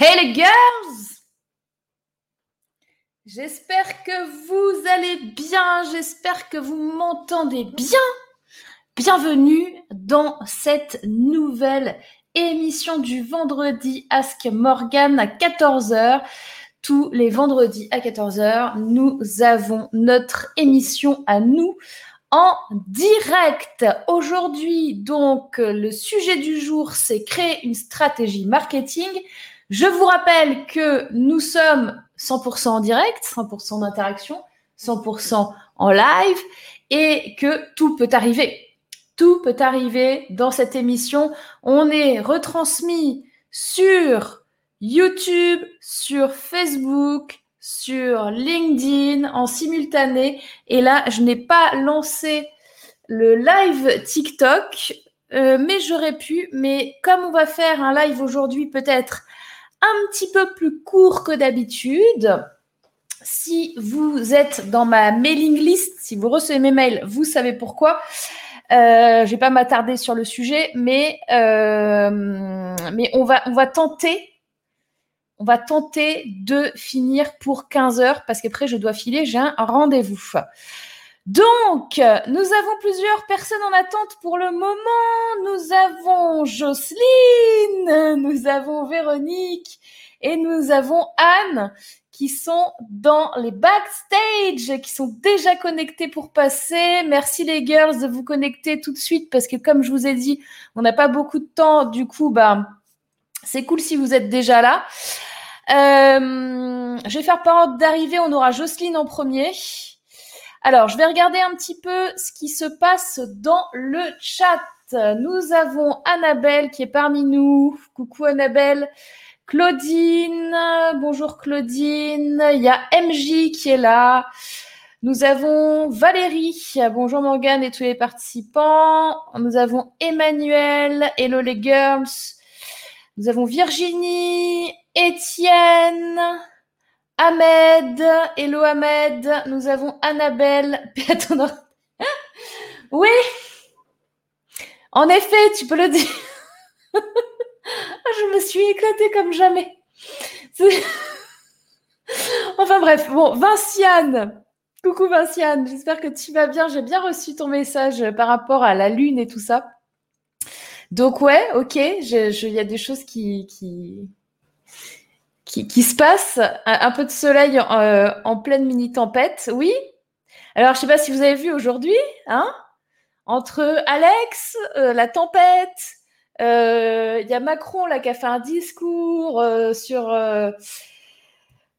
Hey les girls J'espère que vous allez bien, j'espère que vous m'entendez bien. Bienvenue dans cette nouvelle émission du vendredi Ask Morgan à 14h. Tous les vendredis à 14h, nous avons notre émission à nous en direct. Aujourd'hui, donc, le sujet du jour, c'est créer une stratégie marketing. Je vous rappelle que nous sommes 100% en direct, 100% d'interaction, 100% en live et que tout peut arriver. Tout peut arriver dans cette émission. On est retransmis sur YouTube, sur Facebook, sur LinkedIn en simultané. Et là, je n'ai pas lancé le live TikTok, euh, mais j'aurais pu. Mais comme on va faire un live aujourd'hui peut-être un petit peu plus court que d'habitude, si vous êtes dans ma mailing list, si vous recevez mes mails, vous savez pourquoi. Euh, je vais pas m'attarder sur le sujet, mais, euh, mais on, va, on va tenter on va tenter de finir pour 15 heures parce qu'après, je dois filer, j'ai un rendez-vous. Donc, nous avons plusieurs personnes en attente pour le moment. Nous avons Jocelyne, nous avons Véronique et nous avons Anne qui sont dans les backstage, qui sont déjà connectés pour passer. Merci les girls de vous connecter tout de suite parce que comme je vous ai dit, on n'a pas beaucoup de temps. Du coup, bah, c'est cool si vous êtes déjà là. Euh, je vais faire par ordre d'arrivée. On aura Jocelyne en premier. Alors, je vais regarder un petit peu ce qui se passe dans le chat. Nous avons Annabelle qui est parmi nous. Coucou Annabelle. Claudine, bonjour Claudine. Il y a MJ qui est là. Nous avons Valérie, bonjour Morgane et tous les participants. Nous avons Emmanuel, hello les girls. Nous avons Virginie, Étienne, Ahmed, hello Ahmed, nous avons Annabelle. oui, en effet, tu peux le dire. Je me suis éclatée comme jamais. enfin bref, bon, Vinciane. Coucou Vinciane, j'espère que tu vas bien. J'ai bien reçu ton message par rapport à la lune et tout ça. Donc ouais, ok, il y a des choses qui, qui, qui, se passe. Un, peu de soleil euh, en pleine mini-tempête, oui. Alors, je sais pas si vous avez vu aujourd'hui, hein, entre Alex, euh, la tempête, euh, il y a Macron là qui a fait un discours sur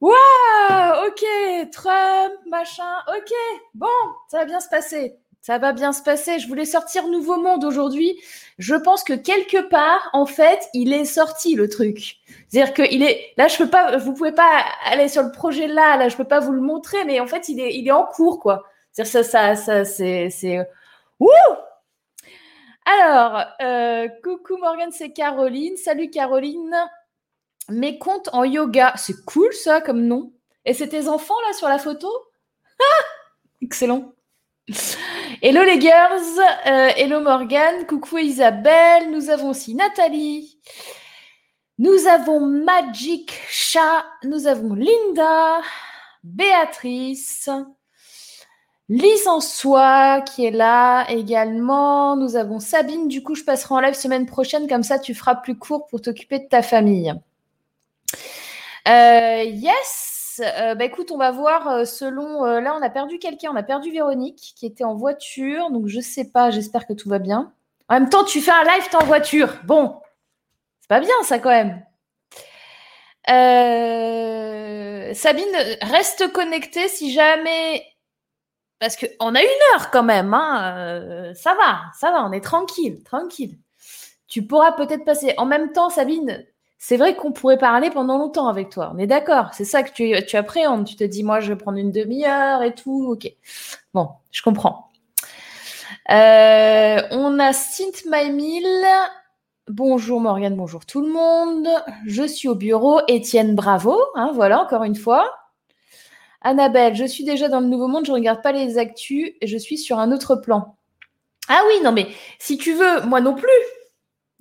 Waouh, ok, Trump, machin, ok, bon, ça va bien se passer. Ça va bien se passer. Je voulais sortir Nouveau Monde aujourd'hui. Je pense que quelque part, en fait, il est sorti le truc. C'est-à-dire que il est là. Je peux pas. Vous pouvez pas aller sur le projet là. Là, je peux pas vous le montrer, mais en fait, il est, il est en cours, quoi. C'est-à-dire ça, ça, ça, c'est, c'est. Ouh Alors, euh, coucou Morgan, c'est Caroline. Salut Caroline. Mes comptes en yoga, c'est cool ça comme nom. Et c'est tes enfants là sur la photo? Ah Excellent. Hello les girls, euh, hello Morgan, coucou Isabelle, nous avons aussi Nathalie, nous avons Magic Chat, nous avons Linda, Béatrice, Lise en soi qui est là également, nous avons Sabine, du coup je passerai en live semaine prochaine, comme ça tu feras plus court pour t'occuper de ta famille. Euh, yes, euh, bah, écoute, on va voir euh, selon. Euh, là, on a perdu quelqu'un. On a perdu Véronique qui était en voiture. Donc, je sais pas. J'espère que tout va bien. En même temps, tu fais un live, en voiture. Bon, c'est pas bien ça quand même. Sabine, reste connectée si jamais. Parce qu'on a une heure quand même. Hein. ça va, ça va, on est tranquille, tranquille. Tu pourras peut-être passer. En même temps, Sabine, c'est vrai qu'on pourrait parler pendant longtemps avec toi. On est d'accord. C'est ça que tu, tu appréhendes. Tu te dis, moi, je vais prendre une demi-heure et tout. Ok. Bon, je comprends. Euh, on a Synth My Bonjour Morgane, bonjour tout le monde. Je suis au bureau. Étienne, bravo. Hein, voilà, encore une fois. Annabelle, je suis déjà dans le nouveau monde. Je ne regarde pas les actus et je suis sur un autre plan. Ah oui, non, mais si tu veux, moi non plus.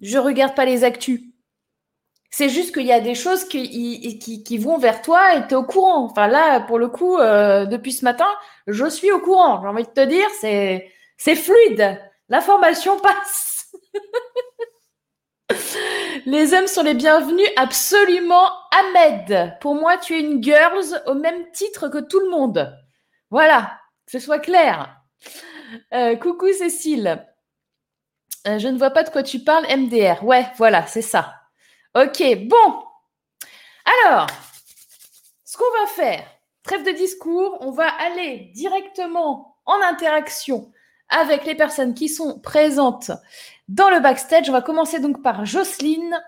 Je regarde pas les actus. C'est juste qu'il y a des choses qui, vont vers toi et tu es au courant. Enfin là, pour le coup, euh, depuis ce matin, je suis au courant. J'ai envie de te dire, c'est, c'est fluide. L'information passe. les hommes sont les bienvenus, absolument. Ahmed, pour moi, tu es une girls au même titre que tout le monde. Voilà, que ce soit clair. Euh, coucou Cécile. Euh, je ne vois pas de quoi tu parles, MDR. Ouais, voilà, c'est ça. Ok, bon. Alors, ce qu'on va faire, trêve de discours, on va aller directement en interaction avec les personnes qui sont présentes dans le backstage. On va commencer donc par Jocelyne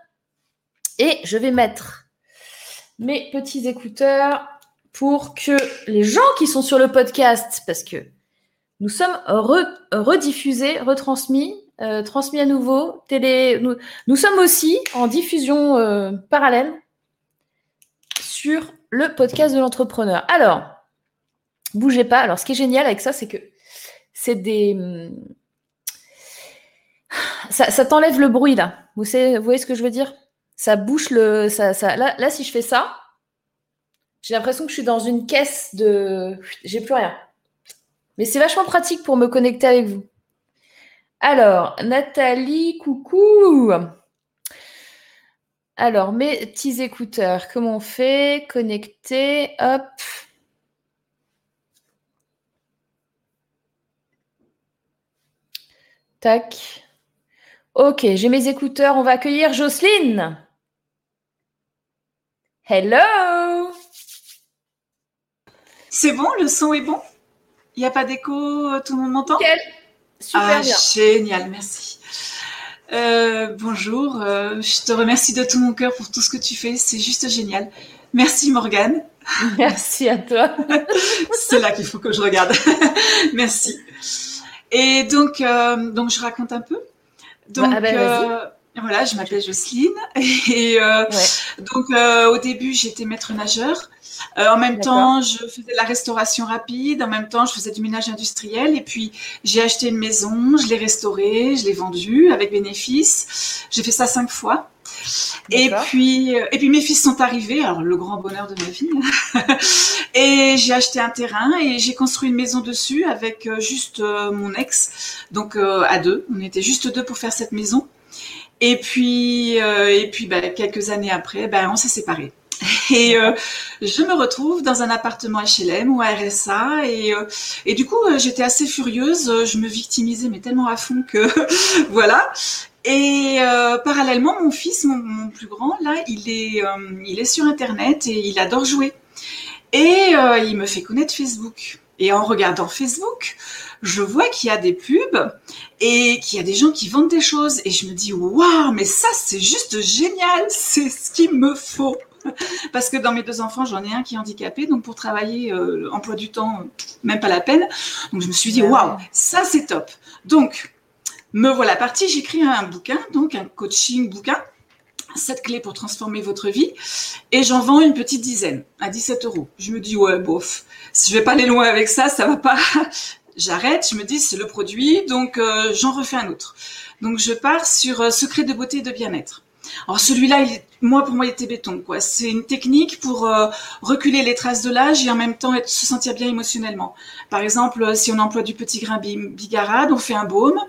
et je vais mettre mes petits écouteurs pour que les gens qui sont sur le podcast, parce que nous sommes rediffusés, retransmis, euh, transmis à nouveau, télé. Nous, sommes aussi en diffusion euh, parallèle sur le podcast de l'entrepreneur. Alors, bougez pas. Alors, ce qui est génial avec ça, c'est que c'est des. Ça, t'enlève le bruit là. Vous, voyez ce que je veux dire? Ça bouche le. Ça, ça... Là, là, si je fais ça, j'ai l'impression que je suis dans une caisse de. J'ai plus rien. Mais c'est vachement pratique pour me connecter avec vous. Alors, Nathalie, coucou. Alors, mes petits écouteurs, comment on fait? Connecter, hop. Tac. Ok, j'ai mes écouteurs. On va accueillir Jocelyne. Hello C'est bon, le son est bon? Il n'y a pas d'écho, tout le monde m'entend? Super ah, bien. Génial, merci. Euh, bonjour, euh, je te remercie de tout mon cœur pour tout ce que tu fais, c'est juste génial. Merci Morgane. Merci à toi. c'est là qu'il faut que je regarde. merci. Et donc, euh, donc je raconte un peu. Donc, ah ben, voilà, je m'appelle Jocelyne et donc au début j'étais maître nageur. Euh, en même temps, je faisais de la restauration rapide. En même temps, je faisais du ménage industriel. Et puis, j'ai acheté une maison, je l'ai restaurée, je l'ai vendue avec bénéfice. J'ai fait ça cinq fois. Et puis, euh, et puis mes fils sont arrivés, alors le grand bonheur de ma vie. et j'ai acheté un terrain et j'ai construit une maison dessus avec euh, juste mon ex, donc à deux. On était juste deux pour faire cette maison. Et puis, et puis, bah, quelques années après, ben, on s'est séparés. Et euh, je me retrouve dans un appartement HLM ou RSA et, euh, et du coup euh, j'étais assez furieuse, je me victimisais mais tellement à fond que voilà. Et parallèlement mon fils, mon, plus grand, là il est il est sur internet et il adore jouer et il me fait connaître Facebook. Et en regardant Facebook, je vois qu'il y a des pubs et qu'il y a des gens qui vendent des choses et je me dis waouh mais ça c'est juste génial, c'est ce qu'il me faut. Parce que dans mes deux enfants, j'en ai un qui est handicapé, donc pour travailler, euh, emploi du temps, même pas la peine. Donc je me suis dit, waouh, ça c'est top. Donc, me voilà partie, j'écris un bouquin, donc un coaching bouquin, 7 clés pour transformer votre vie, et j'en vends une petite dizaine à 17 euros. Je me dis, ouais, bof, si je vais pas aller loin avec ça, ça va pas. J'arrête, je me dis, c'est le produit, donc euh, j'en refais un autre. Donc je pars sur euh, secret de beauté et de bien-être. Alors celui-là, moi pour moi, il était béton. Quoi. C'est une technique pour euh, reculer les traces de l'âge et en même temps se sentir bien émotionnellement. Par exemple, euh, si on emploie du petit grain bigarade, on fait un baume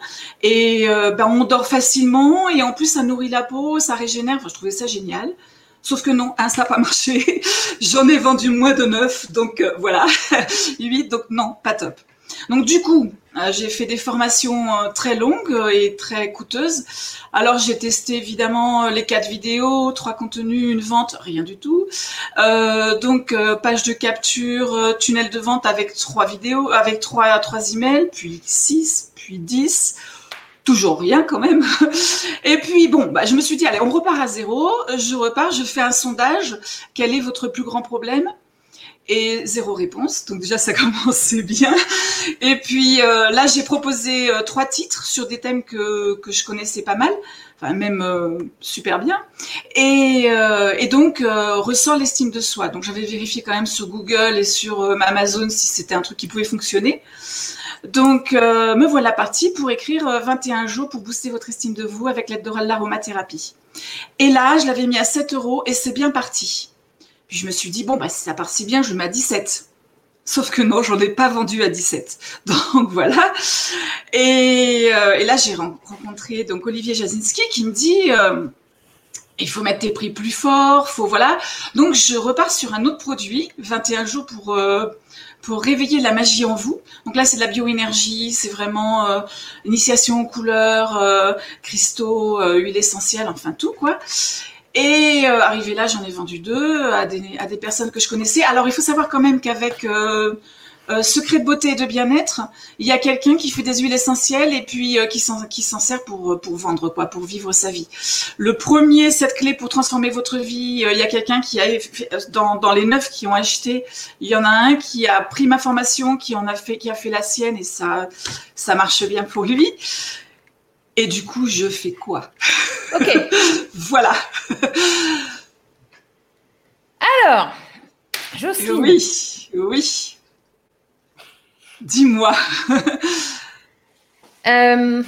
et euh, ben, on dort facilement et en plus ça nourrit la peau, ça régénère. Enfin, je trouvais ça génial. Sauf que non, un, ça n'a pas marché. J'en ai vendu moins de neuf, donc voilà, huit, donc non, pas top. Donc du coup, euh, j'ai fait des formations euh, très longues et très coûteuses. Alors j'ai testé évidemment les quatre vidéos, trois contenus, une vente, rien du tout. Euh, donc page de capture, tunnel de vente avec trois vidéos, avec trois trois emails, puis six, puis dix toujours rien quand même. Et puis bon, bah, je me suis dit allez, on repart à zéro. Je repars, je fais un sondage. Quel est votre plus grand problème? Et zéro réponse. Donc déjà ça commençait bien. Et puis euh, là j'ai proposé euh, trois titres sur des thèmes que, que je connaissais pas mal, enfin même euh, super bien. Et, et donc ressort l'estime de soi. Donc j'avais vérifié quand même sur Google et sur Amazon si c'était un truc qui pouvait fonctionner. Donc, euh, me voilà partie pour écrire 21 jours pour booster votre estime de vous avec l'aide de l'aromathérapie. Et là, je l'avais mis à 7 euros et c'est bien parti. Puis je me suis dit, bon, bah, si ça part si bien, je mets à 17. Sauf que non, j'en ai pas vendu à 17. Donc voilà. Et, et là, j'ai rencontré donc Olivier Jasinski qui me dit il faut mettre tes prix plus forts, faut voilà. Donc je repars sur un autre produit, 21 jours pour euh, pour réveiller la magie en vous. Donc là c'est de la bioénergie, c'est vraiment euh, initiation aux couleurs, euh, cristaux, huile essentielle, enfin tout quoi. Et arrivé là, j'en ai vendu deux à des, à des personnes que je connaissais. Alors il faut savoir quand même qu'avec euh, secret de beauté et de bien-être, il y a quelqu'un qui fait des huiles essentielles et puis euh, qui s'en sert pour euh, pour vendre quoi, pour vivre sa vie. Le premier cette clé pour transformer votre vie, il y a quelqu'un qui a dans dans les neuf qui ont acheté, il y en a un qui a pris ma formation, qui en a fait qui a fait la sienne et ça ça marche bien pour lui. Et du coup, je fais quoi? Ok. voilà. Alors, Jocelyne. Oui, oui. Dis-moi. Euh,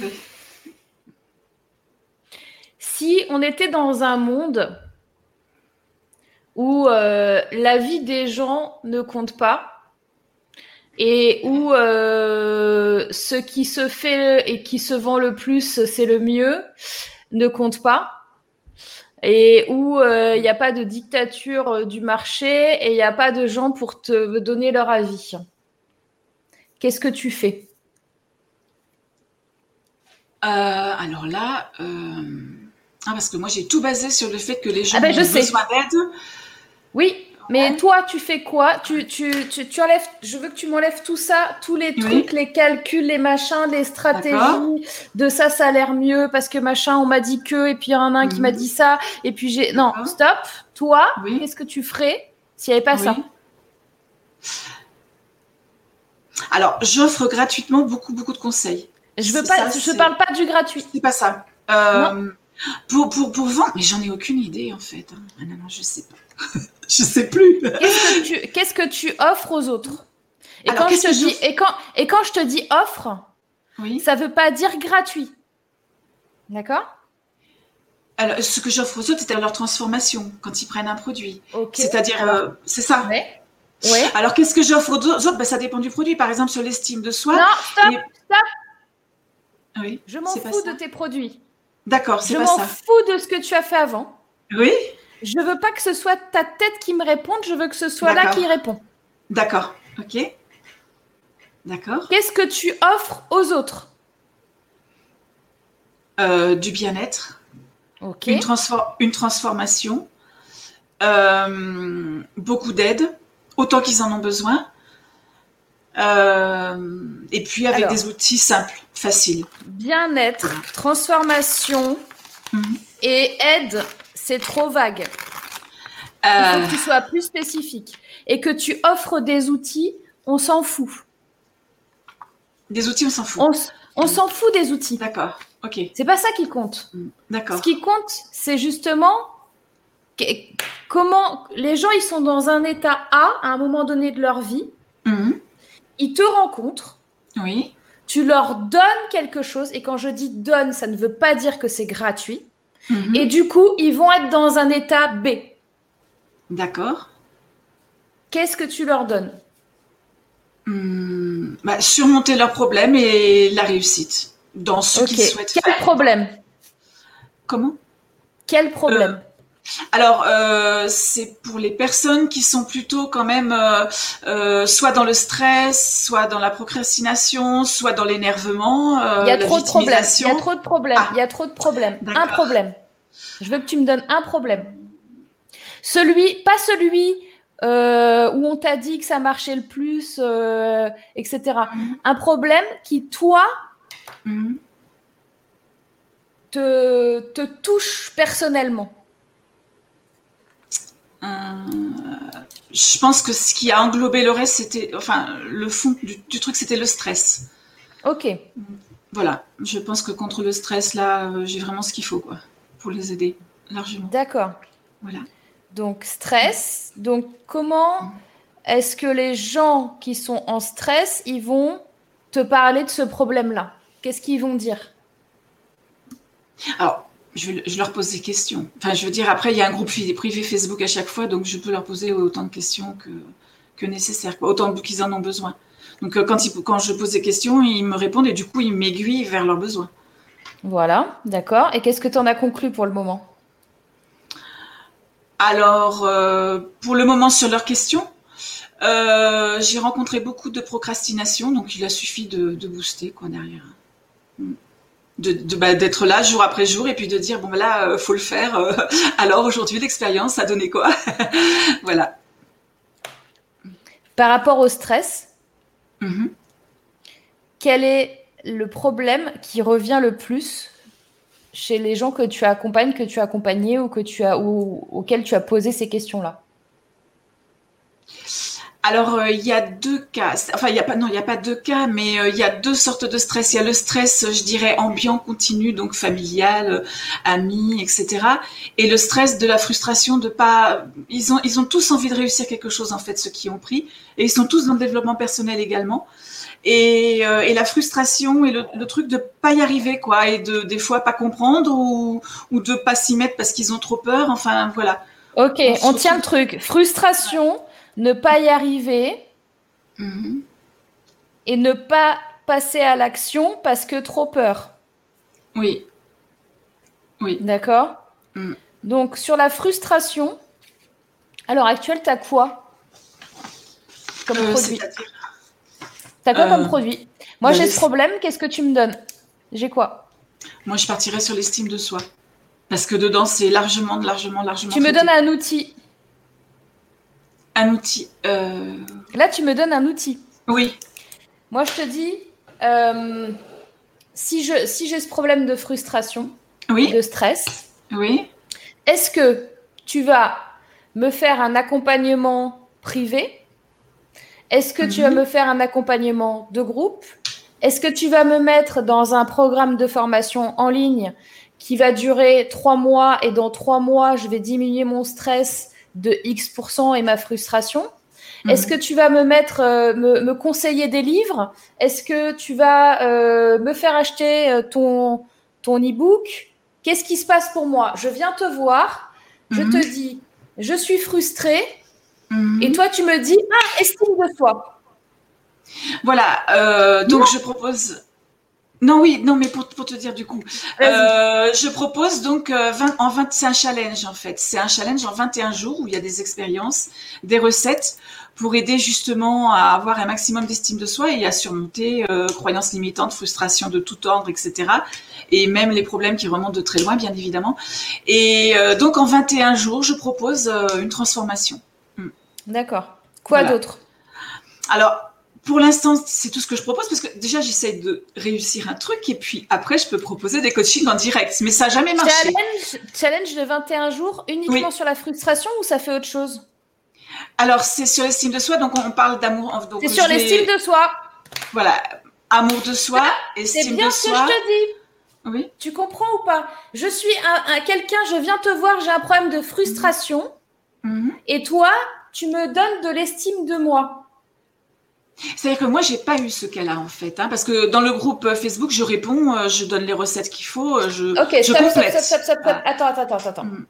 si on était dans un monde où euh, la vie des gens ne compte pas et où euh, ce qui se fait et qui se vend le plus, c'est le mieux, ne compte pas, et où il n'y a pas de dictature du marché et il n'y a pas de gens pour te donner leur avis. Qu'est-ce que tu fais? Euh, Alors là, euh, ah, parce que moi j'ai tout basé sur le fait que les gens ah ben, ont besoin d'aide. Oui, mais toi, tu fais quoi tu, tu, tu, enlèves, Je veux que tu m'enlèves tout ça, tous les trucs, les calculs, les machins, les stratégies. De ça, ça a l'air mieux parce que machin, on m'a dit que, et puis il y en a un qui m'a mhm. dit ça, et puis j'ai. Non, stop. Toi, qu'est-ce que tu ferais s'il n'y avait pas ça alors, j'offre gratuitement beaucoup, beaucoup de conseils. Je veux pas, je parle pas du gratuit. C'est pas ça. Euh, pour, pour, pour vendre, mais j'en ai aucune idée en fait. Ah non, non, je sais pas. je sais plus. Qu'est-ce que tu, offres aux autres? Et quand, je te dis, et, quand, et quand je te dis offre, oui. ça veut pas dire gratuit. D'accord? Alors, ce que j'offre aux autres, c'est leur transformation quand ils prennent un produit. C'est-à-dire, euh, c'est ça. Ouais. Alors, qu'est-ce que j'offre aux autres? Ben, Ça dépend du produit. Par exemple, sur l'estime de soi. Non, stop, stop. Oui, je m'en fous de tes produits. D'accord, c'est pas ça. Je m'en fous de ce que tu as fait avant. Oui. Je veux pas que ce soit ta tête qui me réponde, je veux que ce soit là qui répond. D'accord, ok. D'accord. Qu'est-ce que tu offres aux autres? Euh, Du bien-être. Ok. Une, une transformation. Euh, beaucoup d'aide autant qu'ils en ont besoin. Euh, et puis avec des outils simples, faciles. Bien-être, transformation mhm. et aide, c'est trop vague. Il faut que tu sois plus spécifique. Et que tu offres des outils, on s'en fout. Des outils, on s'en fout. On, s'en fout des outils. D'accord, ok. C'est pas ça qui compte. Mm, d'accord. Ce qui compte, c'est justement comment les gens ils sont dans un état A à un moment donné de leur vie. Mhm. Ils te rencontrent. Oui. Tu leur donnes quelque chose et quand je dis donne, ça ne veut pas dire que c'est gratuit. Mhm. Et du coup, ils vont être dans un état B. D'accord. Qu'est-ce que tu leur donnes? Hmm, bah, Surmonter leurs problèmes et la réussite dans ce qu'ils souhaitent Quel problème? Comment? Quel problème? Alors, euh, c'est pour les personnes qui sont plutôt quand même euh, euh, soit dans le stress, soit dans la procrastination, soit dans l'énervement. il y a trop de problèmes. Il y a trop de problèmes. Il y a trop de problèmes. Un problème. Je veux que tu me donnes un problème. Celui, pas celui où on t'a dit que ça marchait le plus, etc. Mhm. Un problème qui, toi, mhm. te, te touche personnellement. Euh, je pense que ce qui a englobé le reste, c'était, enfin, le fond du, truc, c'était le stress. Ok. Voilà, je pense que contre le stress, là, euh, j'ai vraiment ce qu'il faut, quoi, pour les aider largement. D'accord. Voilà. Donc, stress. Donc, comment est-ce que les gens qui sont en stress, ils vont te te parler de ce problème-là? Qu'est-ce qu'ils vont dire? Alors, je, leur pose des questions. Enfin, je veux dire, après, il y a un groupe privé Facebook à chaque fois, donc je peux leur poser autant de questions que, que nécessaire, autant qu'ils en ont besoin. Donc, euh, quand, quand je pose des questions, ils me répondent et du coup, ils m'aiguillent vers leurs besoins. Voilà, d'accord. Et qu'est-ce que tu en as conclu pour le moment? Alors, euh, pour le moment, sur leurs questions, euh, j'ai rencontré beaucoup de procrastination, donc il a suffi de, booster quoi derrière. Hmm. De, bah, d'être là jour après jour et puis de dire bon bah là euh, faut le faire. alors aujourd'hui l'expérience a donné quoi Voilà. Par rapport au stress, mm-hmm. quel est le problème qui revient le plus chez les gens que tu accompagnes, que tu as accompagnés ou que tu as ou auxquels tu as posé ces questions-là? Alors, euh, il y a deux cas. Enfin, il y a pas, non, il n'y a pas deux cas, mais euh, il y a deux sortes de stress. Il y a le stress, je dirais, ambiant, continu, donc familial, euh, ami, etc. Et le stress de la frustration de pas. Ils ont, ils ont tous envie de réussir quelque chose, en fait, ceux qui ont pris. Et ils sont tous dans le développement personnel également. Et, et la frustration et le, le, truc de pas y arriver, quoi, et de des fois pas comprendre ou, ou de pas s'y mettre parce qu'ils ont trop peur. Enfin, voilà. Ok, on tient le truc. Frustration ne pas y arriver mhm. et ne pas passer à l'action parce que trop peur. Oui. Oui. D'accord mm. Donc, sur la frustration, à l'heure actuelle, tu as quoi comme euh, produit Tu as quoi comme euh, produit Moi, bah, j'ai ce problème, qu'est-ce que tu me donnes J'ai quoi Moi, je partirais sur l'estime de soi. Parce que dedans, c'est largement, largement, largement. Tu me donnes un outil un outil. Euh, Là, tu me donnes un outil. Oui. Moi, je te dis, euh, si je si j'ai ce problème de frustration, oui. de stress, oui. Est-ce que tu vas me faire un accompagnement privé? Est-ce que tu vas mhm. me faire un accompagnement de groupe? Est-ce que tu vas me mettre dans un programme de formation en ligne qui va durer trois mois et dans trois mois, je vais diminuer mon stress de X% et ma frustration Est-ce mhm. que tu vas me mettre, euh, me, conseiller des livres? Est-ce que tu vas euh, me faire acheter euh, ton, ton e-book? Qu'est-ce qui se passe pour moi? Je viens te voir, je te mhm. dis, je suis frustrée, mhm. et toi tu me dis, ah, estime de toi. Voilà, donc je propose non, oui, non, mais pour, te dire du coup, euh, je propose donc euh, en 20, c'est un challenge en fait. C'est un challenge en 21 jours où il y a des expériences, des recettes pour aider justement à avoir un maximum d'estime de soi et à surmonter euh, croyances limitantes, frustrations de tout ordre, etc. Et même les problèmes qui remontent de très loin, bien évidemment. Et donc en 21 jours, je propose une transformation. Hmm. D'accord. Quoi d'autre? Alors, pour l'instant, c'est tout ce que je propose parce que déjà, j'essaie de réussir un truc et puis après, je peux proposer des coachings en direct. Mais ça n'a jamais marché. Challenge, challenge de 21 jours uniquement sur la frustration ou ça fait autre chose? Alors, c'est sur l'estime de soi, donc on parle d'amour. C'est sur l'estime de soi. Voilà, amour de soi, ah, estime de soi. C'est bien ce que je te dis. Oui. Tu comprends ou pas? Je suis un, quelqu'un, je viens te voir, j'ai un problème de frustration. Mhm. Et toi, tu me donnes de l'estime de moi. C'est-à-dire que moi, j'ai pas eu ce cas-là, en fait. Hein, parce que dans le groupe euh, Facebook, je réponds, euh, je donne les recettes qu'il faut, euh, je, Ok, je stop, stop, stop, stop, stop, Attends, attends, attends, attends. Mm.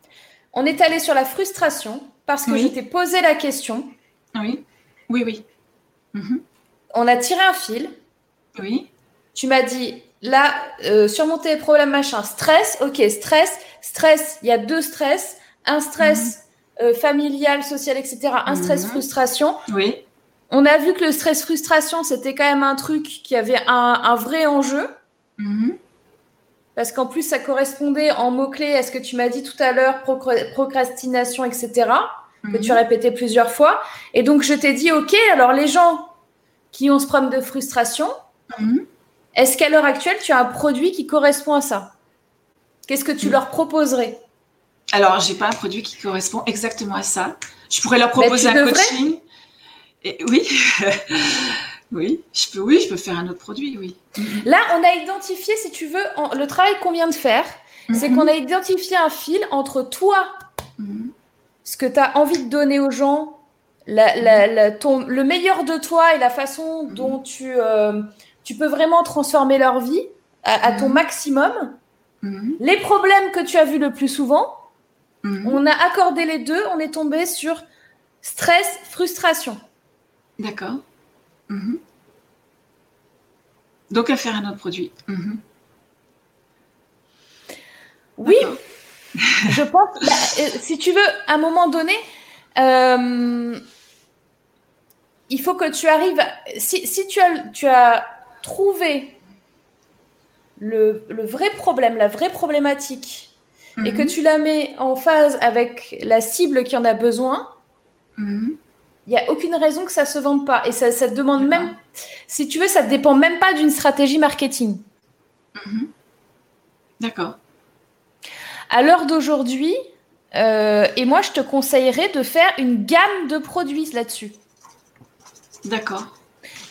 On est allé sur la frustration parce que je t'ai posé la question. Oui, oui, oui. Mm-hmm. On a tiré un fil. Oui. Tu m'as dit, là, surmonter les problèmes, machin. Stress, ok, stress. Stress, il y a deux stress. Un stress mm-hmm. familial, social, etc. Un stress mm-hmm. frustration. Oui on a vu que le stress frustration, c'était quand même un truc qui avait un, vrai enjeu. Mm-hmm. Parce qu'en plus, ça correspondait en mots-clés à ce que tu m'as dit tout à l'heure, procrastination, etc., que tu as mm-hmm. répété plusieurs fois. Et donc, je t'ai dit, OK, alors les gens qui ont ce problème de frustration, mm-hmm. est-ce qu'à l'heure actuelle, tu as un produit qui correspond à ça? Qu'est-ce que tu leur proposerais? Alors, j'ai pas un produit qui correspond exactement à ça. Je pourrais leur proposer un coaching oui, oui, je peux, oui, je peux faire un autre produit, oui. Là, on a identifié, si tu veux, le travail qu'on vient de faire, c'est mhm. qu'on a identifié un fil entre toi, mhm. ce que tu as envie de donner aux gens, la, ton, le meilleur de toi et la façon mhm. dont tu, euh, tu peux vraiment transformer leur vie à, ton mhm. maximum. Mhm. Les problèmes que tu as vus le plus souvent, mhm. on a accordé les deux, on est tombé sur stress, frustration. D'accord. Donc à faire un autre produit. Oui, je pense, bah, euh, si tu veux, à un moment donné, euh, il faut que tu arrives, si, tu, as, tu as trouvé le, vrai problème, la vraie problématique, et que mhm. tu la mets en phase avec la cible qui en a besoin. Il n'y a aucune raison que ça ne se vende pas. Et ça, ça demande même, si tu veux, ça ne dépend même pas d'une stratégie marketing. Mhm. D'accord. À l'heure d'aujourd'hui, euh, et moi, je te conseillerais de faire une gamme de produits là-dessus. D'accord.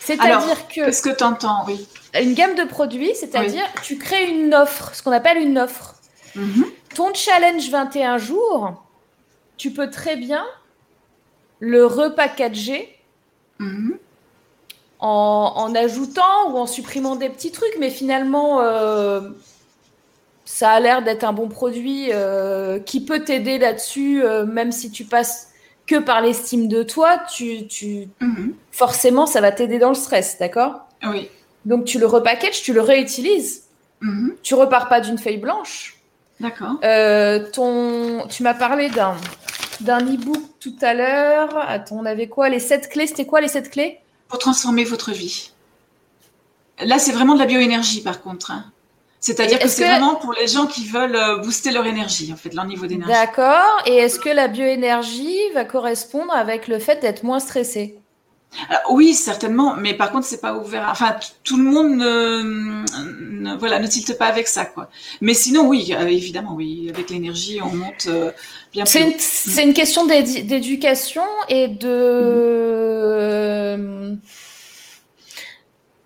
C'est-à-dire que. Qu'est-ce que tu entends, oui Une gamme de produits, c'est-à-dire tu crées une offre, ce qu'on appelle une offre. Mhm. Ton challenge 21 jours, tu peux très bien le repackager mhm. en, ajoutant ou en supprimant des petits trucs, mais finalement, euh, ça a l'air d'être un bon produit euh, qui peut t'aider là-dessus, euh, même si tu passes que par l'estime de toi, tu, tu... Mhm. forcément, ça va t'aider dans le stress, d'accord? Oui. Donc tu le repackages, tu le réutilises. Mhm. Tu repars pas d'une feuille blanche. D'accord. Euh, ton... Tu m'as parlé d'un d'un e-book tout à l'heure. Attends, on avait quoi? Les sept clés, c'était quoi les sept clés? Pour transformer votre vie. Là, c'est vraiment de la bioénergie, par contre. Hein. C'est-à-dire que c'est vraiment pour les gens qui veulent euh, booster leur énergie, en fait, leur niveau d'énergie. D'accord. Et est-ce que la bioénergie va correspondre avec le fait d'être moins stressé? Oui, certainement, mais par contre, c'est pas ouvert. Enfin, tout le monde ne, voilà, ne tilte pas avec ça, quoi. Mais sinon, oui, euh, évidemment, oui, avec l'énergie, on monte euh, bien C'est une, c'est une question d'éducation et de.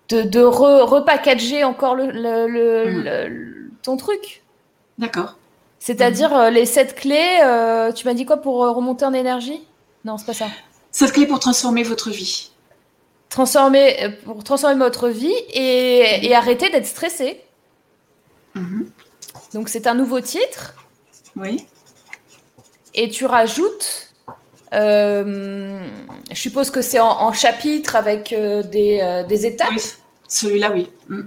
De, repackager encore le, hmm. ton truc. D'accord. C'est-à-dire hmm. euh, les sept clés, euh, tu m'as dit quoi pour euh, remonter en énergie? Non, c'est pas ça. Sept clés pour transformer votre vie. Transformer, pour transformer votre vie et, arrêter d'être stressé. Donc c'est un nouveau titre. Oui. Et tu rajoutes je suppose que c'est en, chapitre avec des, des, étapes. Celui-là, oui. Mm.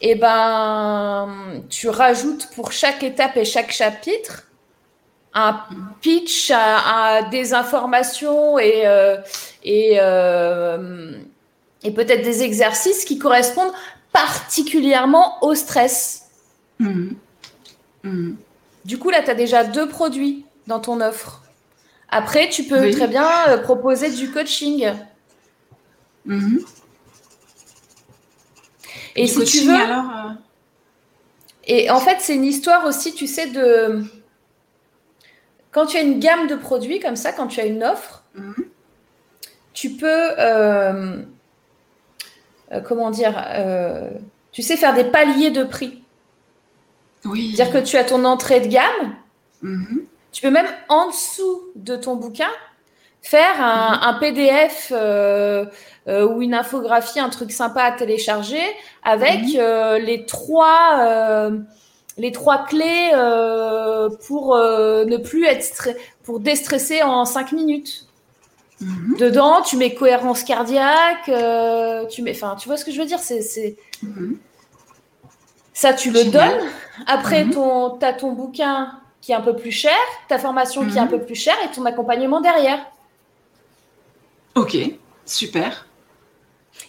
Et eh ben, tu rajoutes pour chaque étape et chaque chapitre un pitch, à, des informations et, euh, et, euh, et peut-être des exercices qui correspondent particulièrement au stress. Mm. Mm. Du coup, là, tu as déjà deux produits dans ton offre. Après, tu peux très bien euh, proposer du coaching. Et si tu veux. Et en fait, c'est une histoire aussi, tu sais, de. Quand tu as une gamme de produits comme ça, quand tu as une offre, mhm. tu peux. Euh, euh, comment dire Tu sais faire des paliers de prix. Oui. C'est-à-dire que tu as ton entrée de gamme. Mhm. Tu peux même en dessous de ton bouquin faire un, mhm. PDF euh, ou une infographie, un truc sympa à télécharger avec euh, les trois euh, les trois clés pour ne plus être pour déstresser en cinq minutes. Mhm. Dedans, tu mets cohérence cardiaque, tu mets, enfin, tu vois ce que je veux dire, c'est, mhm. ça, tu le donnes. Après, ton, as ton bouquin qui est un peu plus cher, ta formation qui est un peu plus chère et ton accompagnement derrière. Ok, super.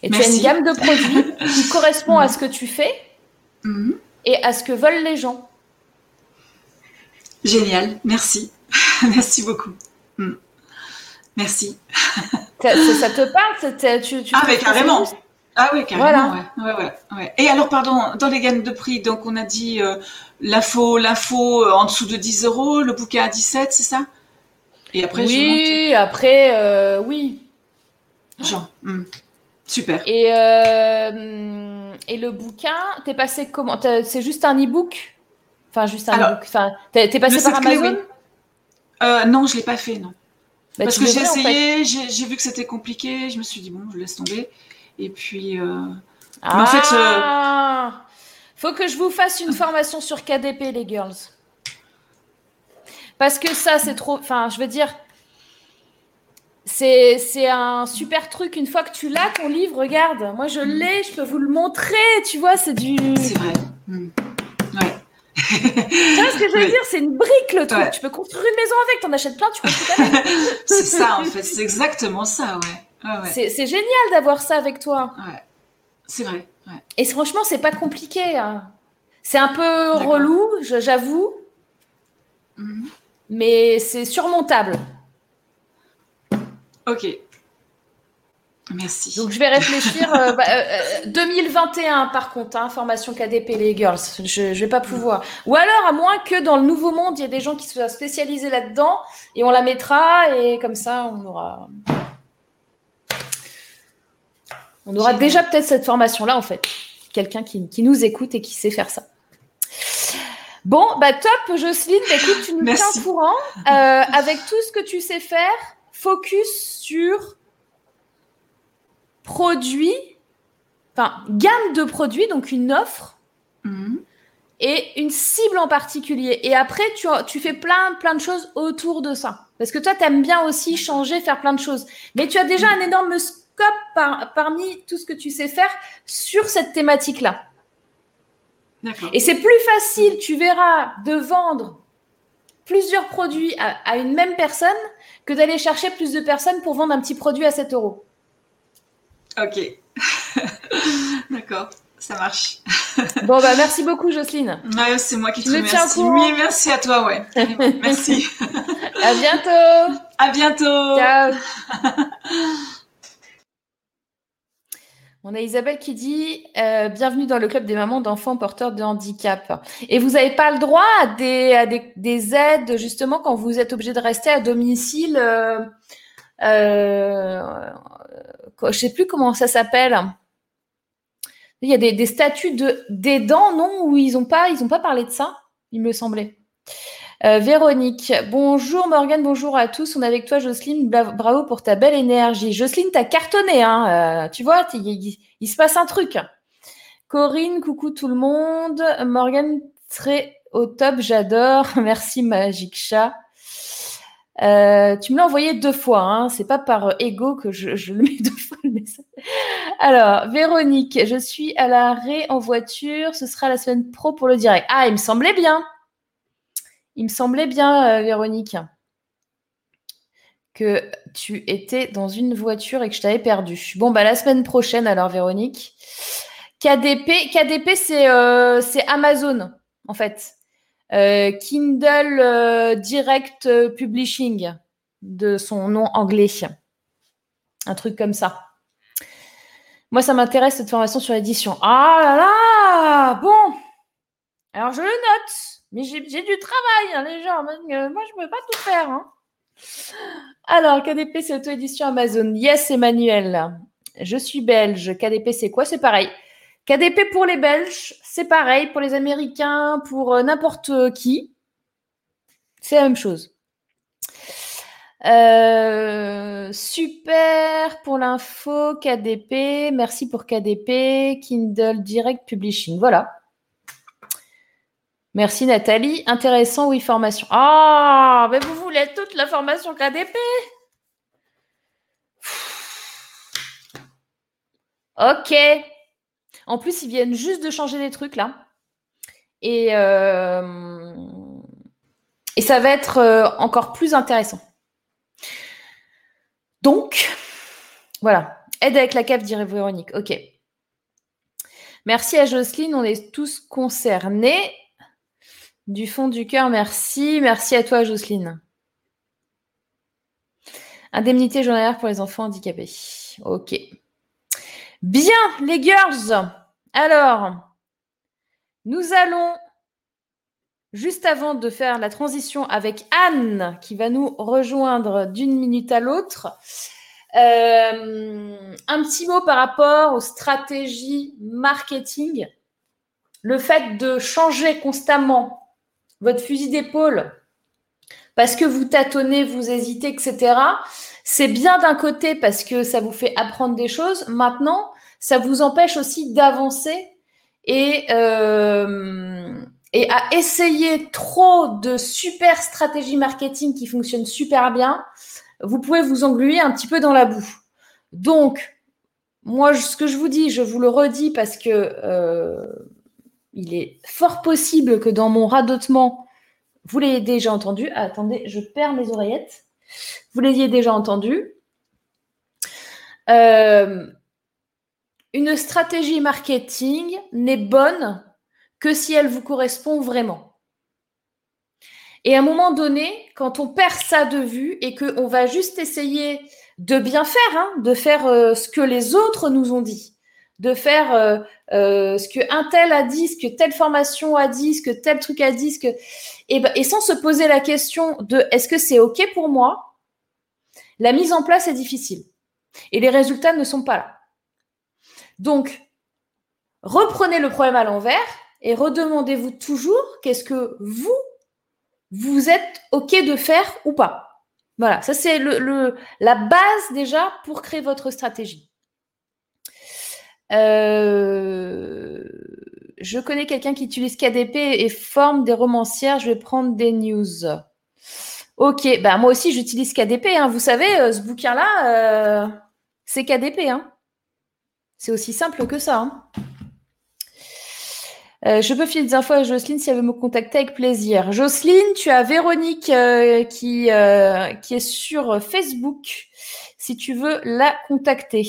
Et tu as une gamme de produits qui correspond à ce que tu fais mhm. Et à ce que veulent les gens. Génial, merci. merci beaucoup. Hmm. Merci. ça, te parle tu, Ah, mais carrément. Ah oui, carrément. Ouais. Ouais, Et alors, pardon, dans les gammes de prix, donc on a dit euh, l'info, l'info euh, en dessous de 10 euros, le bouquin à 17, c'est ça? Et après, oui, après, euh, oui. Jean. Hmm. Super. Et, euh, et le bouquin, t'es passé comment? C'est juste un e-book? Enfin, juste un e-book. Enfin, t'es passé par Amazon? euh, Non, je l'ai pas fait, non. Bah, Parce que j'ai essayé, j'ai vu que c'était compliqué, je me suis dit bon, je laisse tomber. Et puis. Euh, Ah, en fait, euh, faut que je vous fasse une formation sur KDP, les girls. Parce que ça, c'est trop. Enfin, je veux dire, c'est un super truc. Une fois que tu l'as, ton livre, regarde. Moi, je l'ai, je peux vous le montrer. Tu vois, c'est du. C'est vrai. Hmm. Ouais. tu vois ce que je veux dire? C'est une brique le truc. Tu peux construire une maison avec, t'en achètes plein, tu construis ta C'est ça en fait, c'est exactement ça, ouais. ouais, C'est génial d'avoir ça avec toi. Ouais, c'est vrai. Et franchement, c'est pas compliqué. Hein. C'est un peu relou, j'avoue. Mhm. Mais c'est surmontable. Ok. Merci. Donc je vais réfléchir. 2021 euh, bah, euh, par contre, hein, formation KDP les girls. Je, ne vais pas pouvoir. Ou alors à moins que dans le nouveau monde, il y ait des gens qui soient spécialisés là-dedans et on la mettra et comme ça on aura. On aura déjà peut-être cette formation-là en fait. Quelqu'un qui, nous écoute et qui sait faire ça. Bon, bah top, Jocelyne. Bah, écoute, tu nous tiens au courant euh, avec tout ce que tu sais faire. Focus sur produits, enfin, gamme de produits, donc une offre. Mhm. Et une cible en particulier. Et après, tu, tu fais plein, plein de choses autour de ça. Parce que toi, tu aimes bien aussi changer, faire plein de choses. Mais tu as déjà un énorme scope parmi tout ce que tu sais faire sur cette thématique-là. Et c'est plus facile, tu verras, de vendre plusieurs produits à, à une même personne que d'aller chercher plus de personnes pour vendre un petit produit à 7 euros. Ok. D'accord, ça marche. bon, bah merci beaucoup, Jocelyne. Ouais, c'est moi qui te remercie. Oui, merci à toi, ouais. merci. à bientôt. À bientôt. Ciao. On a Isabelle qui dit euh, Bienvenue dans le club des mamans d'enfants porteurs de handicap. Et vous n'avez pas le droit à des, des, aides, justement, quand vous êtes obligé de rester à domicile. Euh, euh, je ne sais plus comment ça s'appelle. Il y a des, des statuts d'aidants, non Où ils n'ont pas, ils pas parlé de ça, il me semblait. Euh, Véronique, bonjour Morgane, bonjour à tous. On est avec toi, Jocelyne. Bravo pour ta belle énergie. Jocelyne, t'as cartonné, hein euh, tu vois, il, se passe un truc. Corinne, coucou tout le monde. Morgane, très au top, j'adore. Merci Magic Chat. Euh, tu me l'as envoyé deux fois, hein. c'est pas par ego que je, je, le mets deux fois message. Alors, Véronique, je suis à l'arrêt en voiture, ce sera la semaine pro pour le direct. Ah, il me semblait bien. Il me semblait bien, euh, Véronique, que tu étais dans une voiture et que je t'avais perdu. Bon, bah la semaine prochaine alors, Véronique. KDP, KDP euh, c'est Amazon, en fait. Euh, Kindle Direct Publishing, de son nom anglais. Un truc comme ça. Moi, ça m'intéresse cette formation sur l'édition. Ah là là Bon Alors, je le note. Mais j'ai du travail, hein, les gens. Moi, je ne peux pas tout faire. Hein. Alors, KDP, c'est auto-édition Amazon. Yes, Emmanuel. Je suis belge. KDP, c'est quoi? C'est pareil. KDP pour les Belges, c'est pareil. Pour les Américains, pour euh, n'importe qui, c'est la même chose. Euh, super pour l'info, KDP. Merci pour KDP. Kindle Direct Publishing. Voilà. Merci Nathalie. Intéressant, oui, formation. Ah, mais vous voulez toute la formation KDP Ok. En plus, ils viennent juste de changer des trucs là. Et, euh, et ça va être euh, encore plus intéressant. Donc, voilà. Aide avec la cave, dirait Véronique. Ok. Merci à Jocelyne, on est tous concernés. Du fond du cœur, merci. Merci à toi, Jocelyne. Indemnité journalière pour les enfants handicapés. Ok. Bien, les girls. Alors, nous allons, juste avant de faire la transition avec Anne, qui va nous rejoindre d'une minute à l'autre, euh, un petit mot par rapport aux stratégies marketing. Le fait de changer constamment votre fusil d'épaule parce que vous tâtonnez, vous hésitez, etc. C'est bien d'un côté parce que ça vous fait apprendre des choses. Maintenant, ça vous empêche aussi d'avancer et, euh, et à essayer trop de super stratégies marketing qui fonctionnent super bien, vous pouvez vous engluer un petit peu dans la boue. Donc, moi, ce que je vous dis, je vous le redis parce que euh, il est fort possible que dans mon radotement, vous l'ayez déjà entendu. Ah, attendez, je perds mes oreillettes. Vous l'ayez déjà entendu. Euh, une stratégie marketing n'est bonne que si elle vous correspond vraiment. Et à un moment donné, quand on perd ça de vue et qu'on va juste essayer de bien faire, hein, de faire euh, ce que les autres nous ont dit, de faire euh, euh, ce que un tel a dit, ce que telle formation a dit, ce que tel truc a dit, ce que et, ben, et sans se poser la question de est-ce que c'est ok pour moi, la mise en place est difficile et les résultats ne sont pas là. Donc reprenez le problème à l'envers et redemandez-vous toujours qu'est-ce que vous vous êtes ok de faire ou pas. Voilà, ça c'est le, la base déjà pour créer votre stratégie. Euh, je connais quelqu'un qui utilise KDP et forme des romancières. Je vais prendre des news. Ok, bah moi aussi j'utilise KDP. Hein. Vous savez, euh, ce bouquin-là, euh, c'est KDP. Hein. C'est aussi simple que ça. Hein. je peux filer des infos à Jocelyne si elle veut me contacter avec plaisir. Jocelyne, tu as Véronique qui, qui est sur Facebook si tu veux la contacter.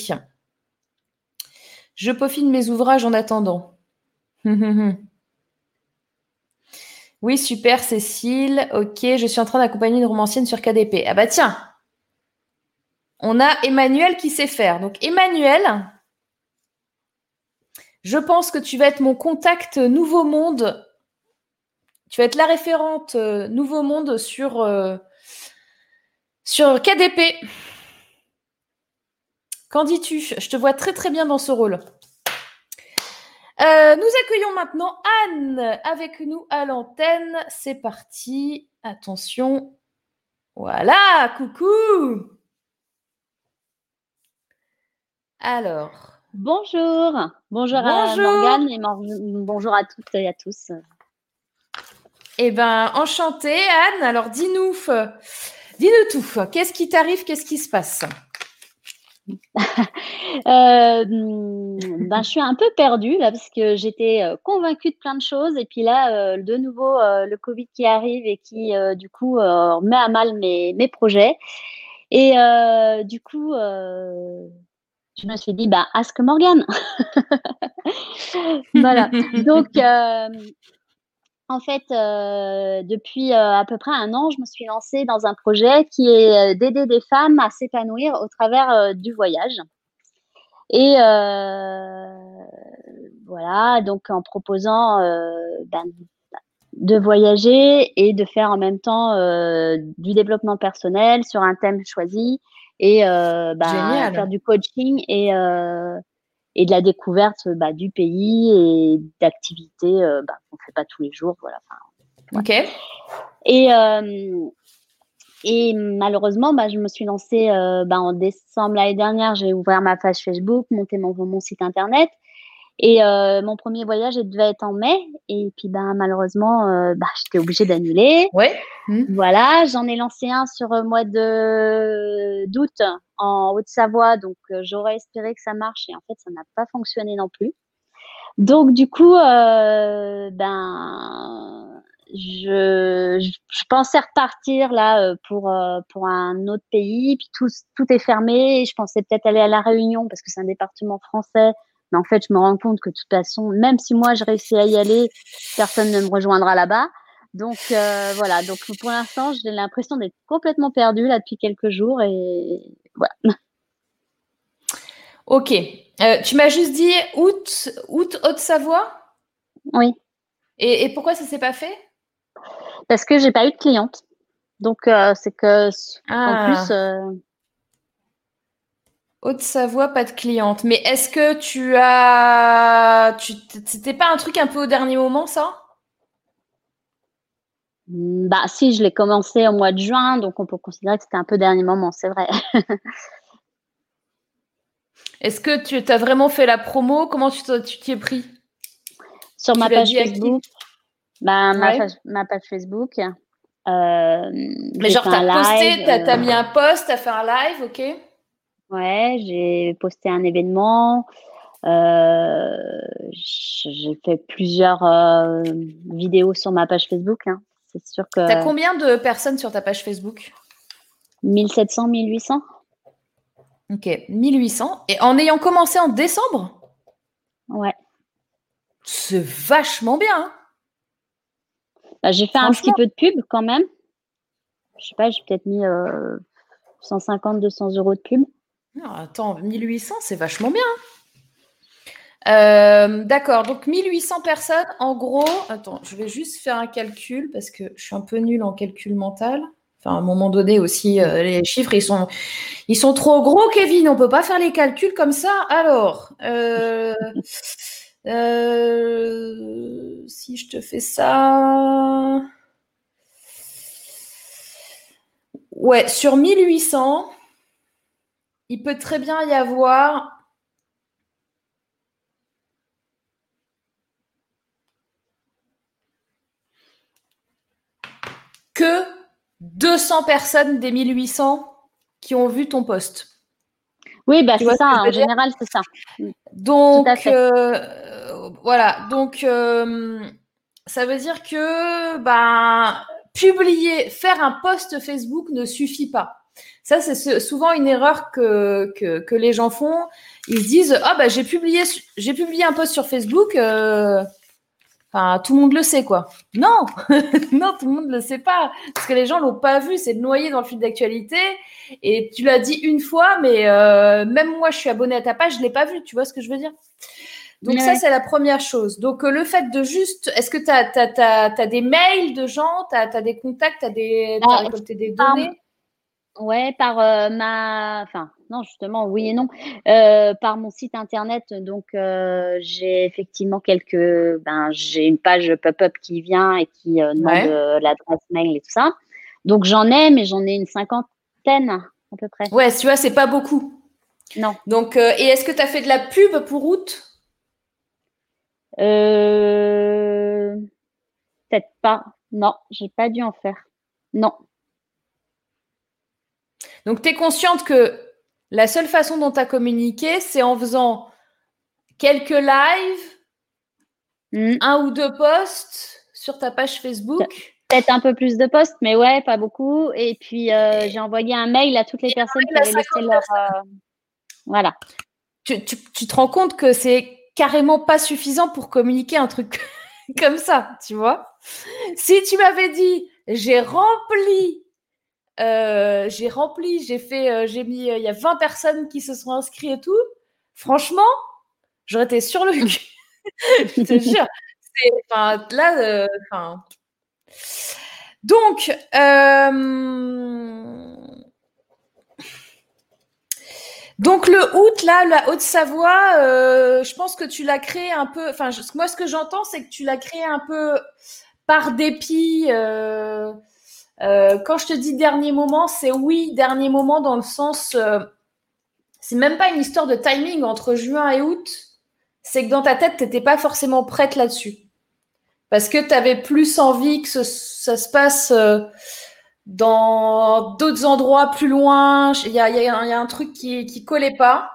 Je peaufine mes ouvrages en attendant. oui, super, Cécile. Ok, je suis en train d'accompagner une romancienne sur KDP. Ah bah tiens, on a Emmanuel qui sait faire. Donc Emmanuel, je pense que tu vas être mon contact Nouveau Monde. Tu vas être la référente euh, Nouveau Monde sur, euh, sur KDP. Qu'en dis-tu? Je te vois très très bien dans ce rôle. Euh, nous accueillons maintenant Anne avec nous à l'antenne. C'est parti. Attention. Voilà, coucou. Alors. Bonjour. Bonjour, à Morgane et bonjour à toutes et à tous. Eh bien, enchantée, Anne. Alors, dis-nous, dis-nous tout. Qu'est-ce qui t'arrive? Qu'est-ce qui se passe? euh, ben, je suis un peu perdue là parce que j'étais euh, convaincue de plein de choses et puis là, euh, de nouveau, le Covid qui arrive et qui, du coup, met à mal mes, mes projets. Et du coup, je me suis dit, bah, Ask Morgan. voilà. Donc, en fait, euh, depuis euh, à peu près un an, je me suis lancée dans un projet qui est euh, d'aider des femmes à s'épanouir au travers du voyage. Et voilà, donc en proposant ben, de voyager et de faire en même temps du développement personnel sur un thème choisi et ben, faire du coaching et et de la découverte bah, du pays et d'activités euh, bah, qu'on ne fait pas tous les jours. Voilà. Ok. Et, euh, et malheureusement, bah, je me suis lancée euh, bah, en décembre l'année dernière. J'ai ouvert ma page Facebook, monté mon, mon site internet. Et euh, mon premier voyage devait être en mai. Et puis, ben, malheureusement, euh, bah, j'étais obligée d'annuler. Ouais. Mmh. Voilà, j'en ai lancé un sur le mois de d'août en Haute-Savoie. Donc, euh, j'aurais espéré que ça marche. Et en fait, ça n'a pas fonctionné non plus. Donc, du coup, ben, je, je, pensais repartir là pour, pour un autre pays. Puis tout, tout est fermé. Je pensais peut-être aller à La Réunion parce que c'est un département français. Mais en fait, je me rends compte que de toute façon, même si moi je réussis à y aller, personne ne me rejoindra là-bas. Donc euh, voilà, donc pour l'instant, j'ai l'impression d'être complètement perdue là depuis quelques jours et voilà. Ok. Euh, tu m'as juste dit août, août Haute-Savoie? Oui. Et, et, pourquoi ça s'est pas fait? Parce que j'ai pas eu de cliente. Donc euh, c'est que en ah. plus Haute-Savoie, pas de cliente. Mais est-ce que tu as. Tu... C'était pas un truc un peu au dernier moment, ça? Bah, si, je l'ai commencé au mois de juin, donc on peut considérer que c'était un peu dernier moment, c'est vrai. Est-ce que tu as vraiment fait la promo? Comment tu t'y es pris? Sur ma page Facebook. Bah, ma, page, ma, page, Facebook. Euh, Mais genre, tu as posté, tu as, mis un post, tu as fait un live, ok Ouais, j'ai posté un événement. Euh, j'ai fait plusieurs euh, vidéos sur ma page Facebook. Hein. C'est sûr que. T'as combien de personnes sur ta page Facebook? 1700, 1800. Ok, 1800. Et en ayant commencé en décembre? Ouais. C'est vachement bien. Hein. bah, j'ai fait un petit peu de pub quand même. Je sais pas, j'ai peut-être mis 150, euh, 200 euros de pub. Attends, 1800, c'est vachement bien. Euh, d'accord, donc 1800 personnes, en gros, attends, je vais juste faire un calcul parce que je suis un peu nulle en calcul mental. Enfin, à un moment donné aussi, euh, les chiffres, ils sont, ils sont trop gros, Kevin. On peut pas faire les calculs comme ça. Alors, euh, si je te fais ça, ouais, sur 1800, il peut très bien y avoir que 200 personnes des 1800 qui ont vu ton poste. Oui, bah, c'est ça, en général, c'est ça. Donc, euh, voilà, donc euh, ça veut dire que bah, publier, faire un post Facebook ne suffit pas. Ça, c'est souvent une erreur que, que, les gens font. Ils se disent Ah, bah, j'ai publié, publié un post sur Facebook. Euh, Enfin, tout le monde le sait, quoi. Non, non, tout le monde ne le sait pas. Parce que les gens l'ont pas vu, c'est noyé dans le fil d'actualité. Et tu l'as dit une fois, mais euh, même moi, je suis abonnée à ta page, je l'ai pas vu. Tu vois ce que je veux dire? Donc ça, c'est la première chose. Donc euh, le fait de juste, est-ce que tu as, des mails de gens, tu as, des contacts, tu as, des, récolté des données? Ouais, par euh, ma, enfin non justement oui et non, euh, par mon site internet. Donc euh, j'ai effectivement quelques, ben j'ai une page pop-up qui vient et qui demande l'adresse mail et tout ça. Donc j'en ai, mais j'en ai une cinquantaine à peu près. Ouais, tu vois, c'est pas beaucoup. Non. Donc et est-ce que tu as fait de la pub pour août Peut-être pas. Non, j'ai pas dû en faire. Non. Donc, tu es consciente que la seule façon dont tu as communiqué, c'est en faisant quelques lives, mm. un ou deux posts sur ta page Facebook. Peut-être un peu plus de posts, mais ouais, pas beaucoup. Et puis, euh, j'ai envoyé un mail à toutes les personnes qui avaient laissé leur. Euh, voilà. Tu, tu, te rends compte que c'est carrément pas suffisant pour communiquer un truc comme ça, tu vois Si tu m'avais dit, j'ai rempli euh, j'ai rempli, j'ai fait, euh, j'ai mis, euh, il y a 20 personnes qui se sont inscrites et tout. Franchement, j'aurais été sur le cul. Je te jure. là. Donc, donc le août, là, la Haute-Savoie, je pense que tu l'as créé un peu. Enfin, moi, ce que j'entends, c'est que tu l'as créé un peu par dépit. Quand je te dis dernier moment, c'est oui, dernier moment dans le sens, euh, c'est même pas une histoire de timing entre juin et août, c'est que dans ta tête, tu n'étais pas forcément prête là-dessus. Parce que tu avais plus envie que ça se passe euh, dans d'autres endroits plus loin. Il y a, un truc qui, qui collait pas.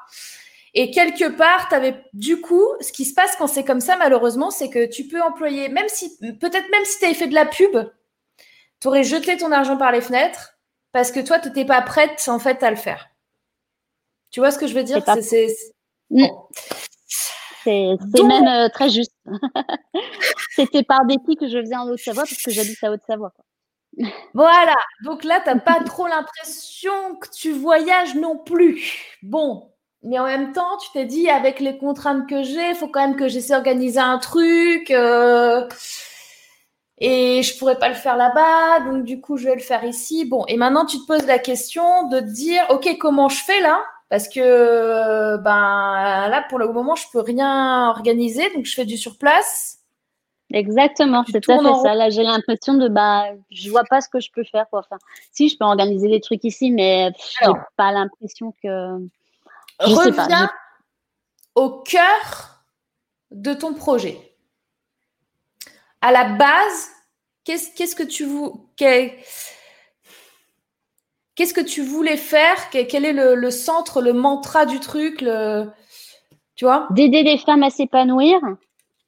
Et quelque part, avais du coup, ce qui se passe quand c'est comme ça, malheureusement, c'est que tu peux employer, même si, peut-être même si tu avais fait de la pub, tu aurais jeté ton argent par les fenêtres parce que toi, tu n'étais pas prête en fait à le faire. Tu vois ce que je veux dire? C'est mm. même euh, très juste. C'était par dépit que je faisais en Haute-Savoie parce que j'habite à Haute-Savoie. Voilà, donc là, tu n'as pas trop l'impression que tu voyages non plus. Bon, mais en même temps, tu t'es dit, avec les contraintes que j'ai, il faut quand même que j'essaie d'organiser un truc. Euh, et je pourrais pas le faire là-bas, donc du coup je vais le faire ici. Bon, et maintenant tu te poses la question de te dire, ok, comment je fais là? Parce que ben là pour le moment je peux rien organiser, donc je fais du sur place. Exactement, c'est tout à fait ça. Là j'ai l'impression de bah je vois pas ce que je peux faire quoi. Enfin, si je peux organiser des trucs ici, mais j'ai pas l'impression que. Je reviens, au cœur de ton projet À la base, qu'est-ce que tu Qu'est-ce que tu voulais faire? Quel est le, centre, le mantra du truc Tu vois? D'aider les femmes à s'épanouir.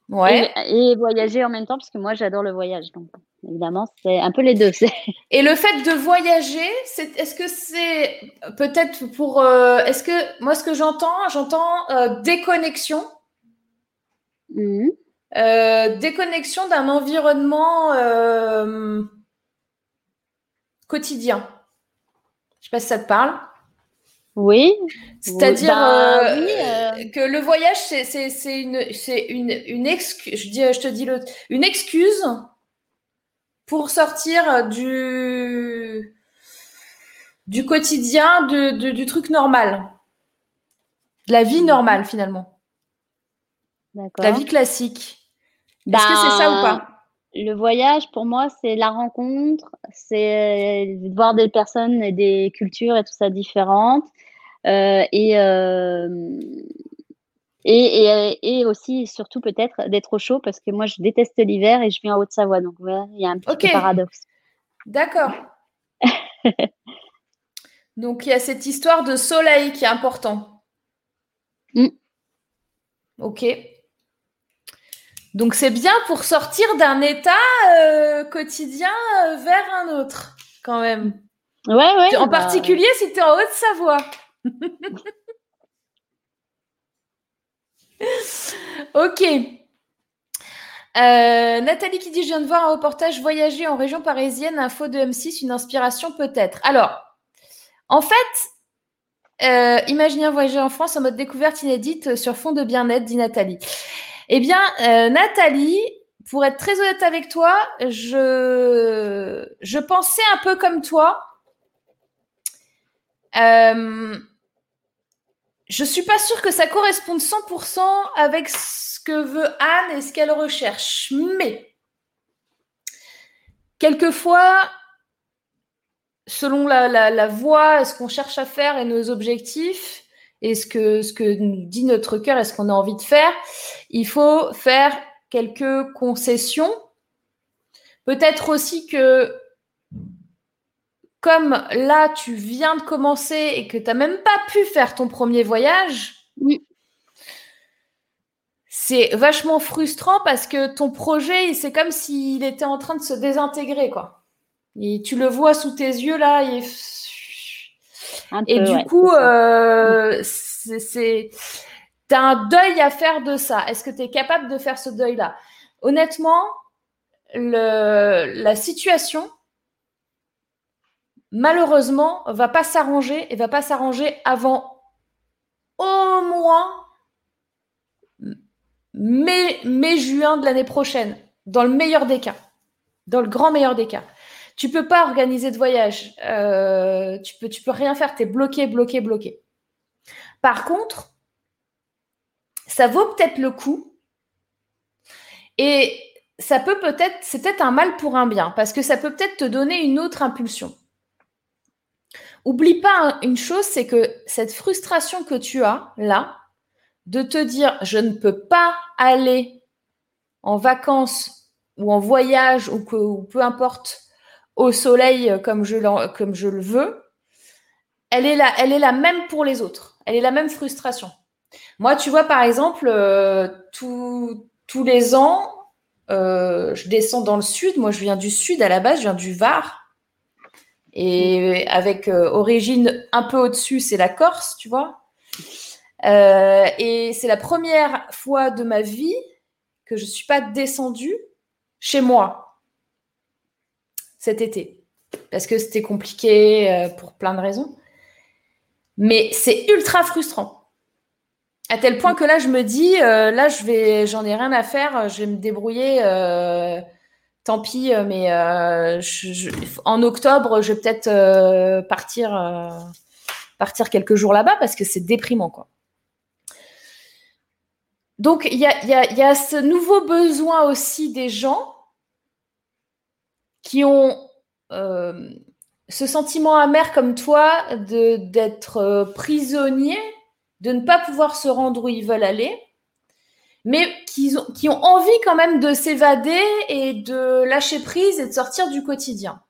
Ouais. Et, voyager en même temps, parce que moi, j'adore le voyage. Donc, évidemment, c'est un peu les deux. Et le fait de voyager, est-ce que c'est peut-être pour. Euh, est-ce que moi, ce que j'entends, j'entends euh, déconnexion. Mmh. Euh, déconnexion d'un environnement quotidien. Je sais pas si ça te parle. Oui. C'est-à-dire bah, euh, euh. que le voyage, c'est une, une, une excuse, je, dis, je te dis une excuse pour sortir du, du quotidien, du truc normal. De la vie normale, finalement. La vie classique. Est-ce que c'est ça ou pas? bah, le voyage, pour moi, c'est la rencontre, c'est voir des personnes et des cultures et tout ça différentes. Euh, euh, et, et, et, aussi, surtout peut-être, d'être au chaud parce que moi, je déteste l'hiver et je viens en Haute-Savoie. Donc, il y a un petit paradoxe. D'accord. donc, il y a cette histoire de soleil qui est important. Mm. Ok. Donc c'est bien pour sortir d'un état euh, quotidien euh, vers un autre, quand même. Ouais, ouais. En bah, particulier si tu es en Haute-Savoie. ok. Euh, Nathalie qui dit Je viens de voir un reportage voyager en région parisienne, info de M6, une inspiration peut-être. Alors, en fait, imaginez un voyager en France en mode découverte inédite sur fond de bien-être, dit Nathalie. Eh bien, euh, Nathalie, pour être très honnête avec toi, je, je pensais un peu comme toi. Euh, je suis pas sûre que ça corresponde 100% avec ce que veut Anne et ce qu'elle recherche. Mais, quelquefois, selon la, la, la voie, ce qu'on cherche à faire et nos objectifs, et ce que, ce que dit notre cœur et ce qu'on a envie de faire, il faut faire quelques concessions. Peut-être aussi que comme là, tu viens de commencer et que tu n'as même pas pu faire ton premier voyage, c'est vachement frustrant parce que ton projet, c'est comme s'il était en train de se désintégrer. Quoi. Et tu le vois sous tes yeux là, et du coup, euh, c'est, tu as un deuil à faire de ça. Est-ce que tu es capable de faire ce deuil-là? Honnêtement, le, la situation, malheureusement, va pas s'arranger et va pas s'arranger avant au moins mai, mai juin de l'année prochaine, dans le meilleur des cas, dans le grand meilleur des cas. Tu peux pas organiser de voyage. Euh, tu peux, peux rien faire. Tu es bloqué, bloqué, bloqué. Par contre, ça vaut peut-être le coup. Et ça peut peut-être, c'est peut-être un mal pour un bien, parce que ça peut peut-être te donner une autre impulsion. Oublie pas une chose, c'est que cette frustration que tu as là, de te dire je ne peux pas aller en vacances ou en voyage ou, ou peu importe au soleil euh, comme je, comme je le veux, elle est, la, elle est la même pour les autres. Elle est la même frustration. Moi, tu vois, par exemple, euh, tous les ans, euh, je descends dans le sud. Moi, je viens du sud à la base, je viens du Var. Et avec origine un peu au-dessus, c'est la Corse, tu vois. et c'est la première fois de ma vie que je ne suis pas descendue chez moi cet été parce que c'était compliqué euh, pour plein de raisons. Mais c'est ultra frustrant. À tel point que là, je me dis, euh, là, je vais, j'en ai rien à faire, je vais me débrouiller. Euh, tant pis, mais en octobre, je vais peut-être partir, partir quelques jours là-bas parce que c'est déprimant, quoi. Donc, il y a ce nouveau besoin aussi des gens qui ont euh, ce sentiment amer comme toi d'être euh, prisonnier de ne pas pouvoir se rendre où ils veulent aller, mais qui ont, envie quand même de s'évader et de lâcher prise et de sortir du quotidien.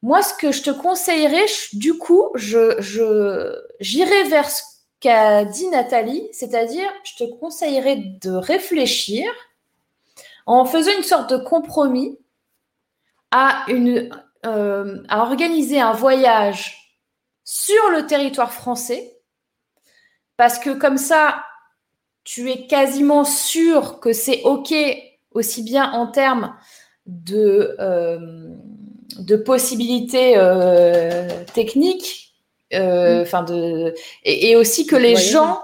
Moi, ce que je te conseillerais, du coup, je, j'irai vers ce qu'a dit Nathalie, c'est-à-dire, je te conseillerais de réfléchir en faisant une sorte de compromis à, une, euh, à organiser un voyage sur le territoire français, parce que comme ça, tu es quasiment sûr que c'est OK, aussi bien en termes de, euh, de possibilités euh, techniques, mm. de, et, aussi que les gens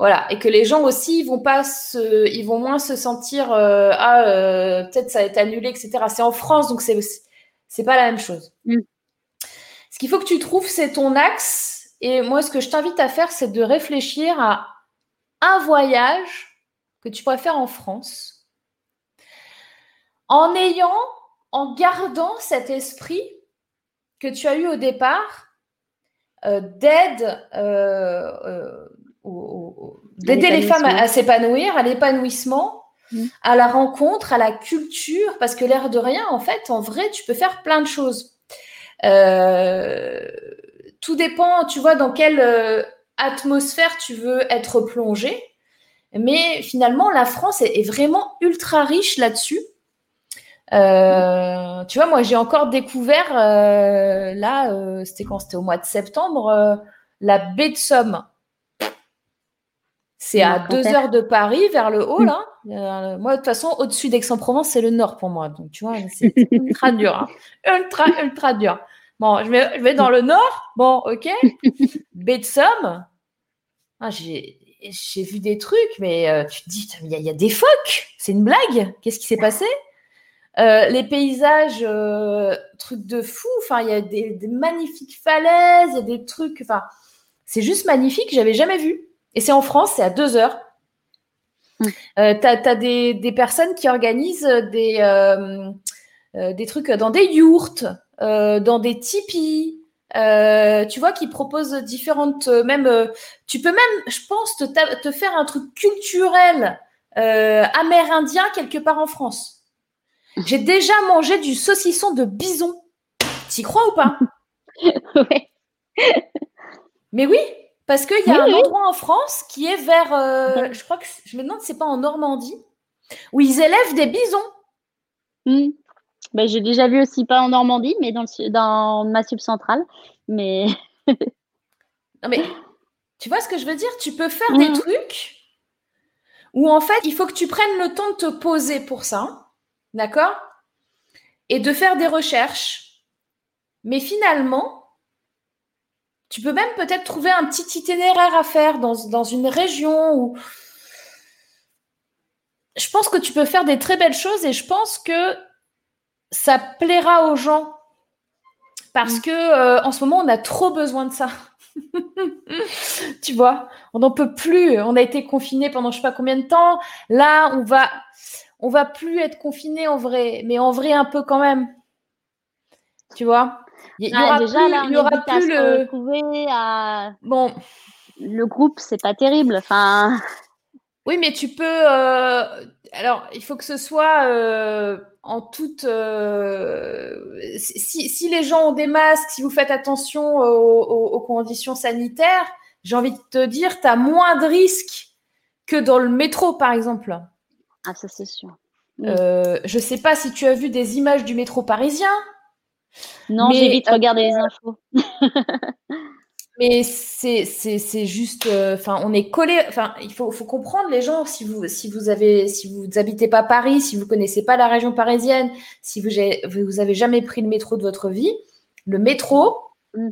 voilà, et que les gens aussi vont pas se, ils vont moins se sentir euh, ah euh, peut-être ça va être annulé, etc. C'est en France, donc c'est c'est pas la même chose. Mm. Ce qu'il faut que tu trouves, c'est ton axe. Et moi, ce que je t'invite à faire, c'est de réfléchir à un voyage que tu pourrais faire en France, en ayant, en gardant cet esprit que tu as eu au départ euh, d'aide d'aider les femmes à, s'épanouir, à l'épanouissement, mm. à la rencontre, à la culture, parce que l'air de rien, en fait, en vrai, tu peux faire plein de choses. Euh, tout dépend, tu vois, dans quelle euh, atmosphère tu veux être plongé. Mais finalement, la France est, vraiment ultra riche là-dessus. Euh, tu vois, moi, j'ai encore découvert, là, c'était quand? C'était au mois de septembre, la baie de Somme. C'est à deux heures de Paris, vers le haut, là. Euh, moi, de toute façon, au-dessus d'Aix-en-Provence, c'est le nord pour moi. Donc, tu vois, c'est ultra dur. Hein. Ultra, ultra dur. Bon, je vais, je vais, dans le nord. Bon, ok. Baie de Somme. Ah, j'ai vu des trucs, mais euh, tu te dis, il y, a des phoques. C'est une blague. Qu'est-ce qui s'est passé? Euh, Les paysages, trucs de fou. Enfin, il y a des, des magnifiques falaises, il y a des trucs. Enfin, c'est juste magnifique. J'avais jamais vu. Et c'est en France, c'est à deux heures. Mm. Euh, tu as, des, personnes qui organisent des, euh, euh, des trucs dans des yourtes, dans des tipis, tu vois, qui proposent différentes. même, tu peux même, je pense, te, te faire un truc culturel amérindien quelque part en France. J'ai déjà mangé du saucisson de bison. T'y crois ou pas? Oui. Mais oui, parce qu'il y a un endroit en France qui est vers, euh, je crois que je me demande si c'est pas en Normandie, où ils élèvent des bisons. Ben, j'ai déjà vu aussi pas en Normandie, mais dans, le, dans ma centrale. Mais non mais tu vois ce que je veux dire? Tu peux faire des hmm. trucs où en fait il faut que tu prennes le temps de te poser pour ça, d'accord? Et de faire des recherches. Mais finalement, tu peux même peut-être trouver un petit itinéraire à faire dans, dans, une région où. Je pense que tu peux faire des très belles choses et je pense que ça plaira aux gens. Parce mm. que euh, en ce moment, on a trop besoin de ça. tu vois, on n'en peut plus. On a été confiné pendant je sais pas combien de temps. Là, on va, on va plus être confiné en vrai, mais en vrai un peu quand même. Tu vois? Il y, aura déjà, plus, il y aura plus le. À... Bon. Le groupe, c'est pas terrible. Enfin. Oui, mais tu peux. Euh, alors, il faut que ce soit euh, en toute. Euh, si, si, les gens ont des masques, si vous faites attention aux, conditions sanitaires, j'ai envie de te dire, tu as moins de risques que dans le métro, par exemple. Ah, ça, c'est sûr. je sais pas si tu as vu des images du métro parisien. Non, j'ai vite regardé les infos. mais c'est juste, euh, enfin, on est collé. Enfin, il faut, faut, comprendre les gens. Si vous, si vous avez, si vous habitez pas Paris, si vous connaissez pas la région parisienne, si vous, vous avez jamais pris le métro de votre vie, le métro, mm.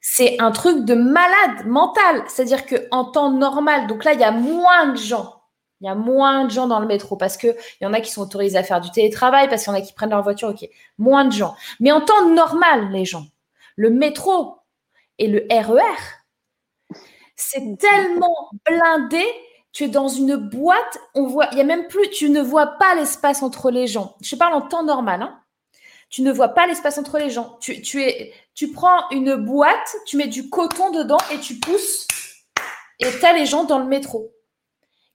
c'est un truc de malade mental. C'est-à-dire que en temps normal, donc là, il y a moins de gens il y a moins de gens dans le métro parce qu'il y en a qui sont autorisés à faire du télétravail, parce qu'il y en a qui prennent leur voiture, ok. Moins de gens. Mais en temps normal, les gens, le métro et le RER, e c'est tellement blindé. Tu es dans une boîte, on voit, il y a même plus, tu ne vois pas l'espace entre les gens. Je parle en temps normal, hein. Tu ne vois pas l'espace entre les gens. Tu, tu, es, tu prends une boîte, tu mets du coton dedans et tu pousses et tu as les gens dans le métro.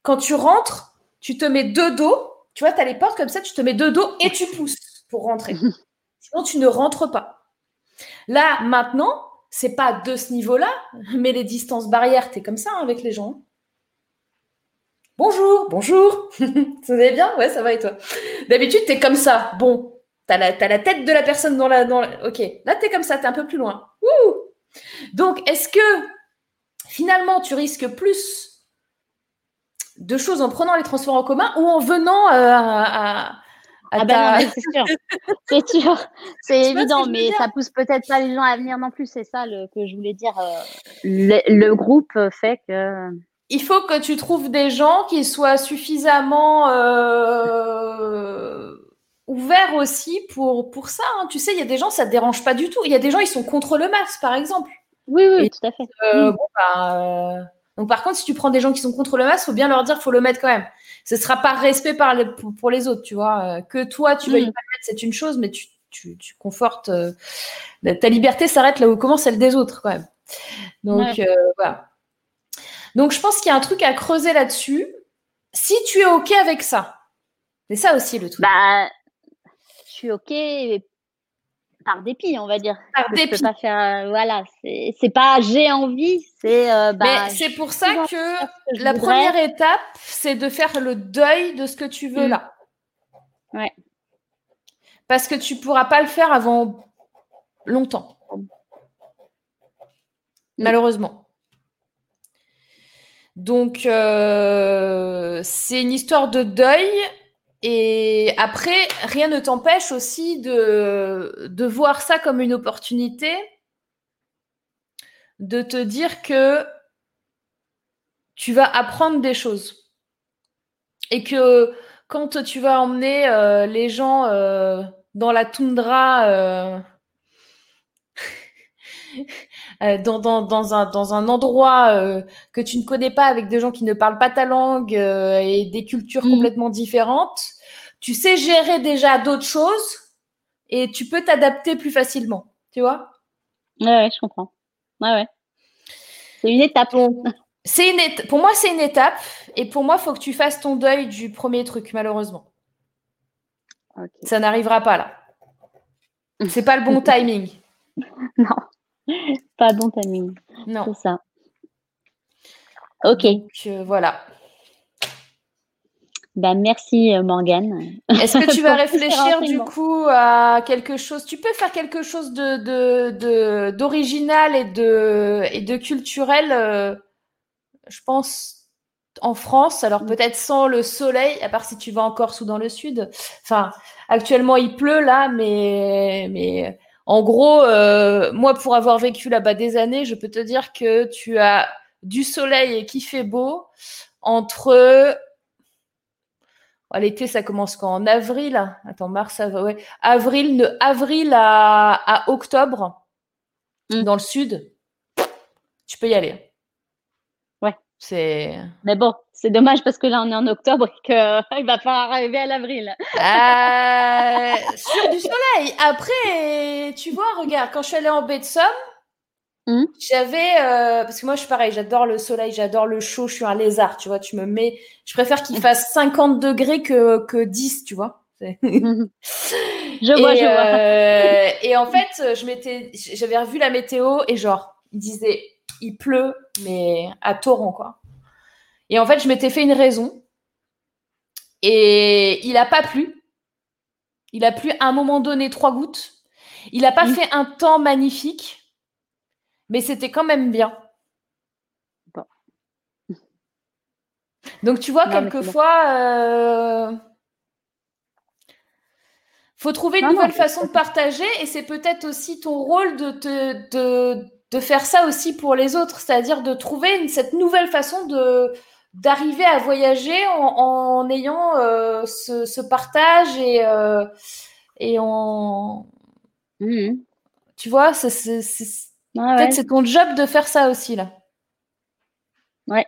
Quand tu rentres, tu te mets deux dos, tu vois, tu as les portes comme ça, tu te mets deux dos et tu pousses pour rentrer. Sinon, tu ne rentres pas. Là, maintenant, c'est pas de ce niveau-là, mais les distances barrières, tu es comme ça hein, avec les gens. Bonjour, bonjour. ça va bien? Ouais, ça va et toi? D'habitude, tu es comme ça. Bon, tu as, la tête de la personne dans la. Dans Ok, là, tu es comme ça, tu es un peu plus loin. Donc, est-ce que finalement, tu risques plus de choses en prenant les transports en commun ou en venant euh, à, ah ben c'est sûr, c'est sûr, c'est évident, mais ça pousse peut-être pas les gens à venir non plus. C'est ça le, que je voulais dire. Euh, le, groupe fait que. Il faut que tu trouves des gens qui soient suffisamment euh, ouverts aussi pour, pour ça. Hein. Tu sais, il y a des gens, ça te dérange pas du tout. Il y a des gens, ils sont contre le masque, par exemple. Oui, oui, tout à fait. Euh, bon, bah, donc, par contre, si tu prends des gens qui sont contre le masque, faut bien leur dire, faut le mettre quand même. Ce sera par respect par pour, les autres, tu vois. Euh, que toi, tu veuilles mm. pas le mettre, c'est une chose, mais tu, tu, tu confortes. Euh, ta liberté s'arrête là où commence celle des autres, quand même. Donc, euh, voilà. Donc, je pense qu'il y a un truc à creuser là-dessus. Si tu es OK avec ça, c'est ça aussi le truc. Bah, je suis OK par dépit, on va dire. Par dépit. pas faire, voilà, c'est pas j'ai envie, c'est. Euh, bah, c'est pour ça que, la première étape, c'est de faire le deuil de ce que tu veux mm. là. Ouais. Parce que tu pourras pas le faire avant longtemps. Mm. Malheureusement. Donc, euh, c'est une histoire de deuil et après, rien ne t'empêche aussi de, de voir ça comme une opportunité, de te dire que tu vas apprendre des choses. Et que quand tu vas emmener euh, les gens euh, dans la toundra, euh, dans, dans, dans, un, dans un endroit que tu ne connais pas avec des gens qui ne parlent pas ta langue et des cultures mmh. complètement différentes, tu sais gérer déjà d'autres choses et tu peux t'adapter plus facilement, tu vois? Ouais, je comprends. Ouais, ouais. C'est une étape. C'est une Pour moi, c'est une étape. Et pour moi, il faut que tu fasses ton deuil du premier truc, malheureusement. Ça n'arrivera pas là. C'est pas le bon timing. non, pas le bon timing. Non. C'est ça. Ok. Donc, euh, voilà. Ben, merci euh, Morgane. Est-ce que tu vas réfléchir du coup à quelque chose? Tu peux faire quelque chose de d'original et de et de culturel, euh, je pense en France. Alors mm. peut-être sans le soleil, à part si tu vas en Corse ou dans le sud. Enfin, actuellement il pleut là, mais mais en gros, euh, moi pour avoir vécu là-bas des années, je peux te dire que tu as du soleil et qui fait beau entre Oh, l'été, ça commence quand? En avril Attends, mars, avril, avril, avril à, octobre, hmm. dans le sud, tu peux y aller. Ouais. C'est. Mais bon, c'est dommage parce que là, on est en octobre et qu'il va falloir arriver à l'avril. Euh, sur du soleil. Après, tu vois, regarde, quand je suis allée en baie de Somme, Mmh. J'avais, euh, parce que moi je suis pareil, j'adore le soleil, j'adore le chaud, je suis un lézard, tu vois, tu me mets, je préfère qu'il fasse 50 degrés que, que 10, tu vois. Mmh. je vois, et, je vois. Euh, et en fait, je m'étais, j'avais revu la météo et genre, il disait, il pleut, mais à torrent, quoi. Et en fait, je m'étais fait une raison. Et il a pas plu. Il a plu à un moment donné trois gouttes. Il a pas mmh. fait un temps magnifique. Mais c'était quand même bien. Donc tu vois, quelquefois, euh... faut trouver une nouvelle façon de partager et c'est peut-être aussi ton rôle de, te, de, de, faire ça aussi pour les autres, c'est-à-dire de trouver une, cette nouvelle façon de d'arriver à voyager en, en ayant euh, ce, ce, partage et, euh, et en... Mmh. Tu vois, c'est Peut-être c'est ton job de faire ça aussi, là. Ouais.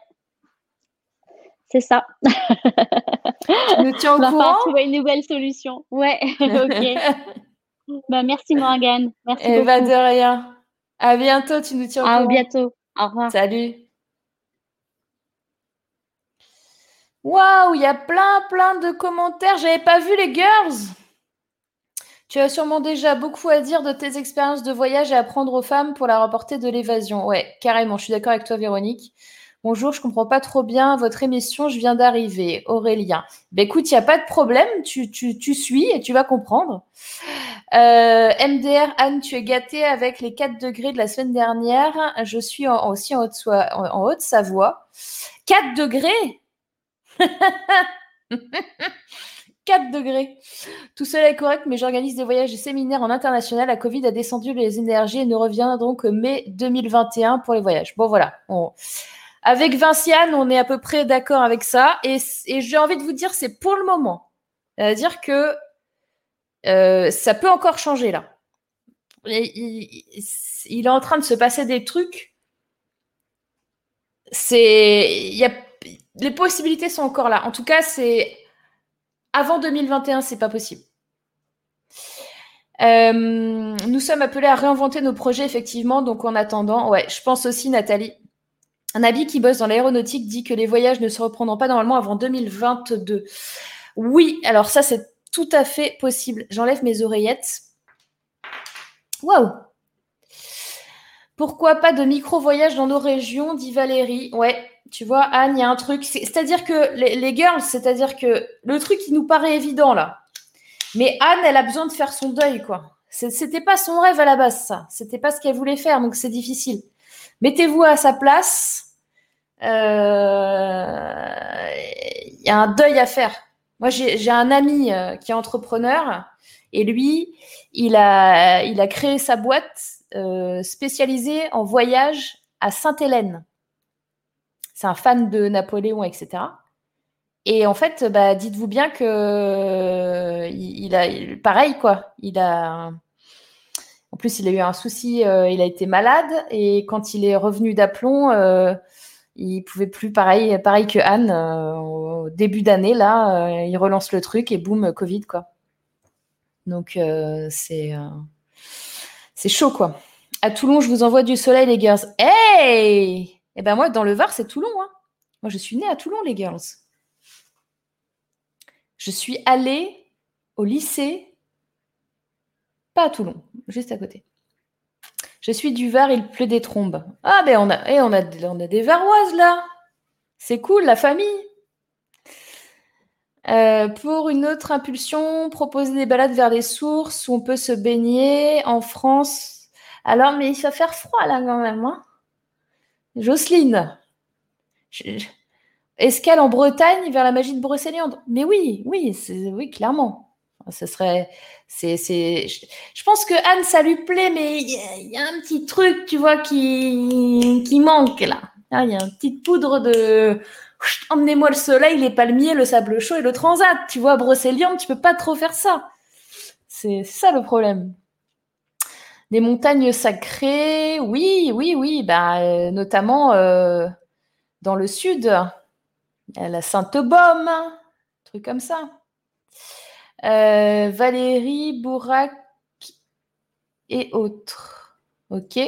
C'est ça. tu nous tiens au On courant? trouver une nouvelle solution. Ouais, ok. bah, merci Morgane. Merci Et bah, de rien. À bientôt, tu nous tiens au courant. À bientôt. Au revoir. Salut. Waouh, il y a plein, plein de commentaires. J'avais pas vu les girls. Tu as sûrement déjà beaucoup à dire de tes expériences de voyage et apprendre aux femmes pour la reporter de l'évasion. Ouais, carrément, je suis d'accord avec toi, Véronique. Bonjour, je comprends pas trop bien votre émission, je viens d'arriver. Aurélien. Ben écoute, il n'y a pas de problème, tu, tu, suis et tu vas comprendre. Euh, MDR, Anne, tu es gâtée avec les 4 degrés de la semaine dernière. Je suis aussi en Haute-Savoie. 4 degrés? 4 degrés. Tout cela est correct, mais j'organise des voyages et séminaires en international. La Covid a descendu les énergies et ne revient donc mai 2021 pour les voyages. Bon, voilà. Avec Vinciane, on est à peu près d'accord avec ça. Et, j'ai envie de vous dire, c'est pour le moment. C'est-à-dire que euh, ça peut encore changer là. Il, est en train de se passer des trucs. C'est, les possibilités sont encore là. En tout cas, c'est avant 2021, c'est pas possible. Euh, nous sommes appelés à réinventer nos projets, effectivement. Donc, en attendant, ouais, je pense aussi, Nathalie. Un ami qui bosse dans l'aéronautique dit que les voyages ne se reprendront pas normalement avant 2022. Oui, alors ça, c'est tout à fait possible. J'enlève mes oreillettes. Waouh! Pourquoi pas de micro-voyage dans nos régions, dit Valérie. Ouais, tu vois, Anne, il y a un truc. C'est-à-dire que les, girls, c'est-à-dire que le truc qui nous paraît évident là. Mais Anne, elle a besoin de faire son deuil, quoi. C'était pas son rêve à la base, ça. C'était pas ce qu'elle voulait faire, donc c'est difficile. Mettez-vous à sa place. Il euh, y a un deuil à faire. Moi, j'ai un ami euh, qui est entrepreneur et lui, il a, il créé sa boîte euh, spécialisée en voyage à Sainte-Hélène c'est un fan de Napoléon, etc. Et en fait, bah, dites-vous bien que euh, il, a, pareil quoi. Il a, en plus, il a eu un souci. Euh, il a été malade et quand il est revenu d'aplomb, euh, il pouvait plus pareil, pareil que Anne au début d'année là. il relance le truc et boum, Covid quoi. Donc c'est c'est chaud quoi. À Toulon, je vous envoie du soleil les gars. Hey eh ben moi, dans le Var, c'est Toulon. Hein. Moi, je suis née à Toulon, les girls. Je suis allée au lycée, pas à Toulon, juste à côté. Je suis du Var, il pleut des trombes. Ah ben on a, eh, on a, on a des Varoises là. C'est cool, la famille. Euh, pour une autre impulsion, proposer des balades vers les sources où on peut se baigner en France. Alors, mais il va faire froid là quand même. Hein Jocelyne, escale en Bretagne vers la magie de Brocéliande. Mais oui, oui, oui, clairement. Serait, c'est, je, pense que Anne, ça lui plaît, mais il y, a un petit truc, tu vois, qui, qui manque là. Ah, il y a une petite poudre de, emmenez-moi le soleil, les palmiers, le sable chaud et le transat. Tu vois, Brocéliande, tu peux pas trop faire ça. C'est ça le problème. Des montagnes sacrées, oui, oui, oui, bah, euh, notamment euh, dans le sud, la Sainte-Baume, truc comme ça. Euh, Valérie, Bourac et autres. Ok.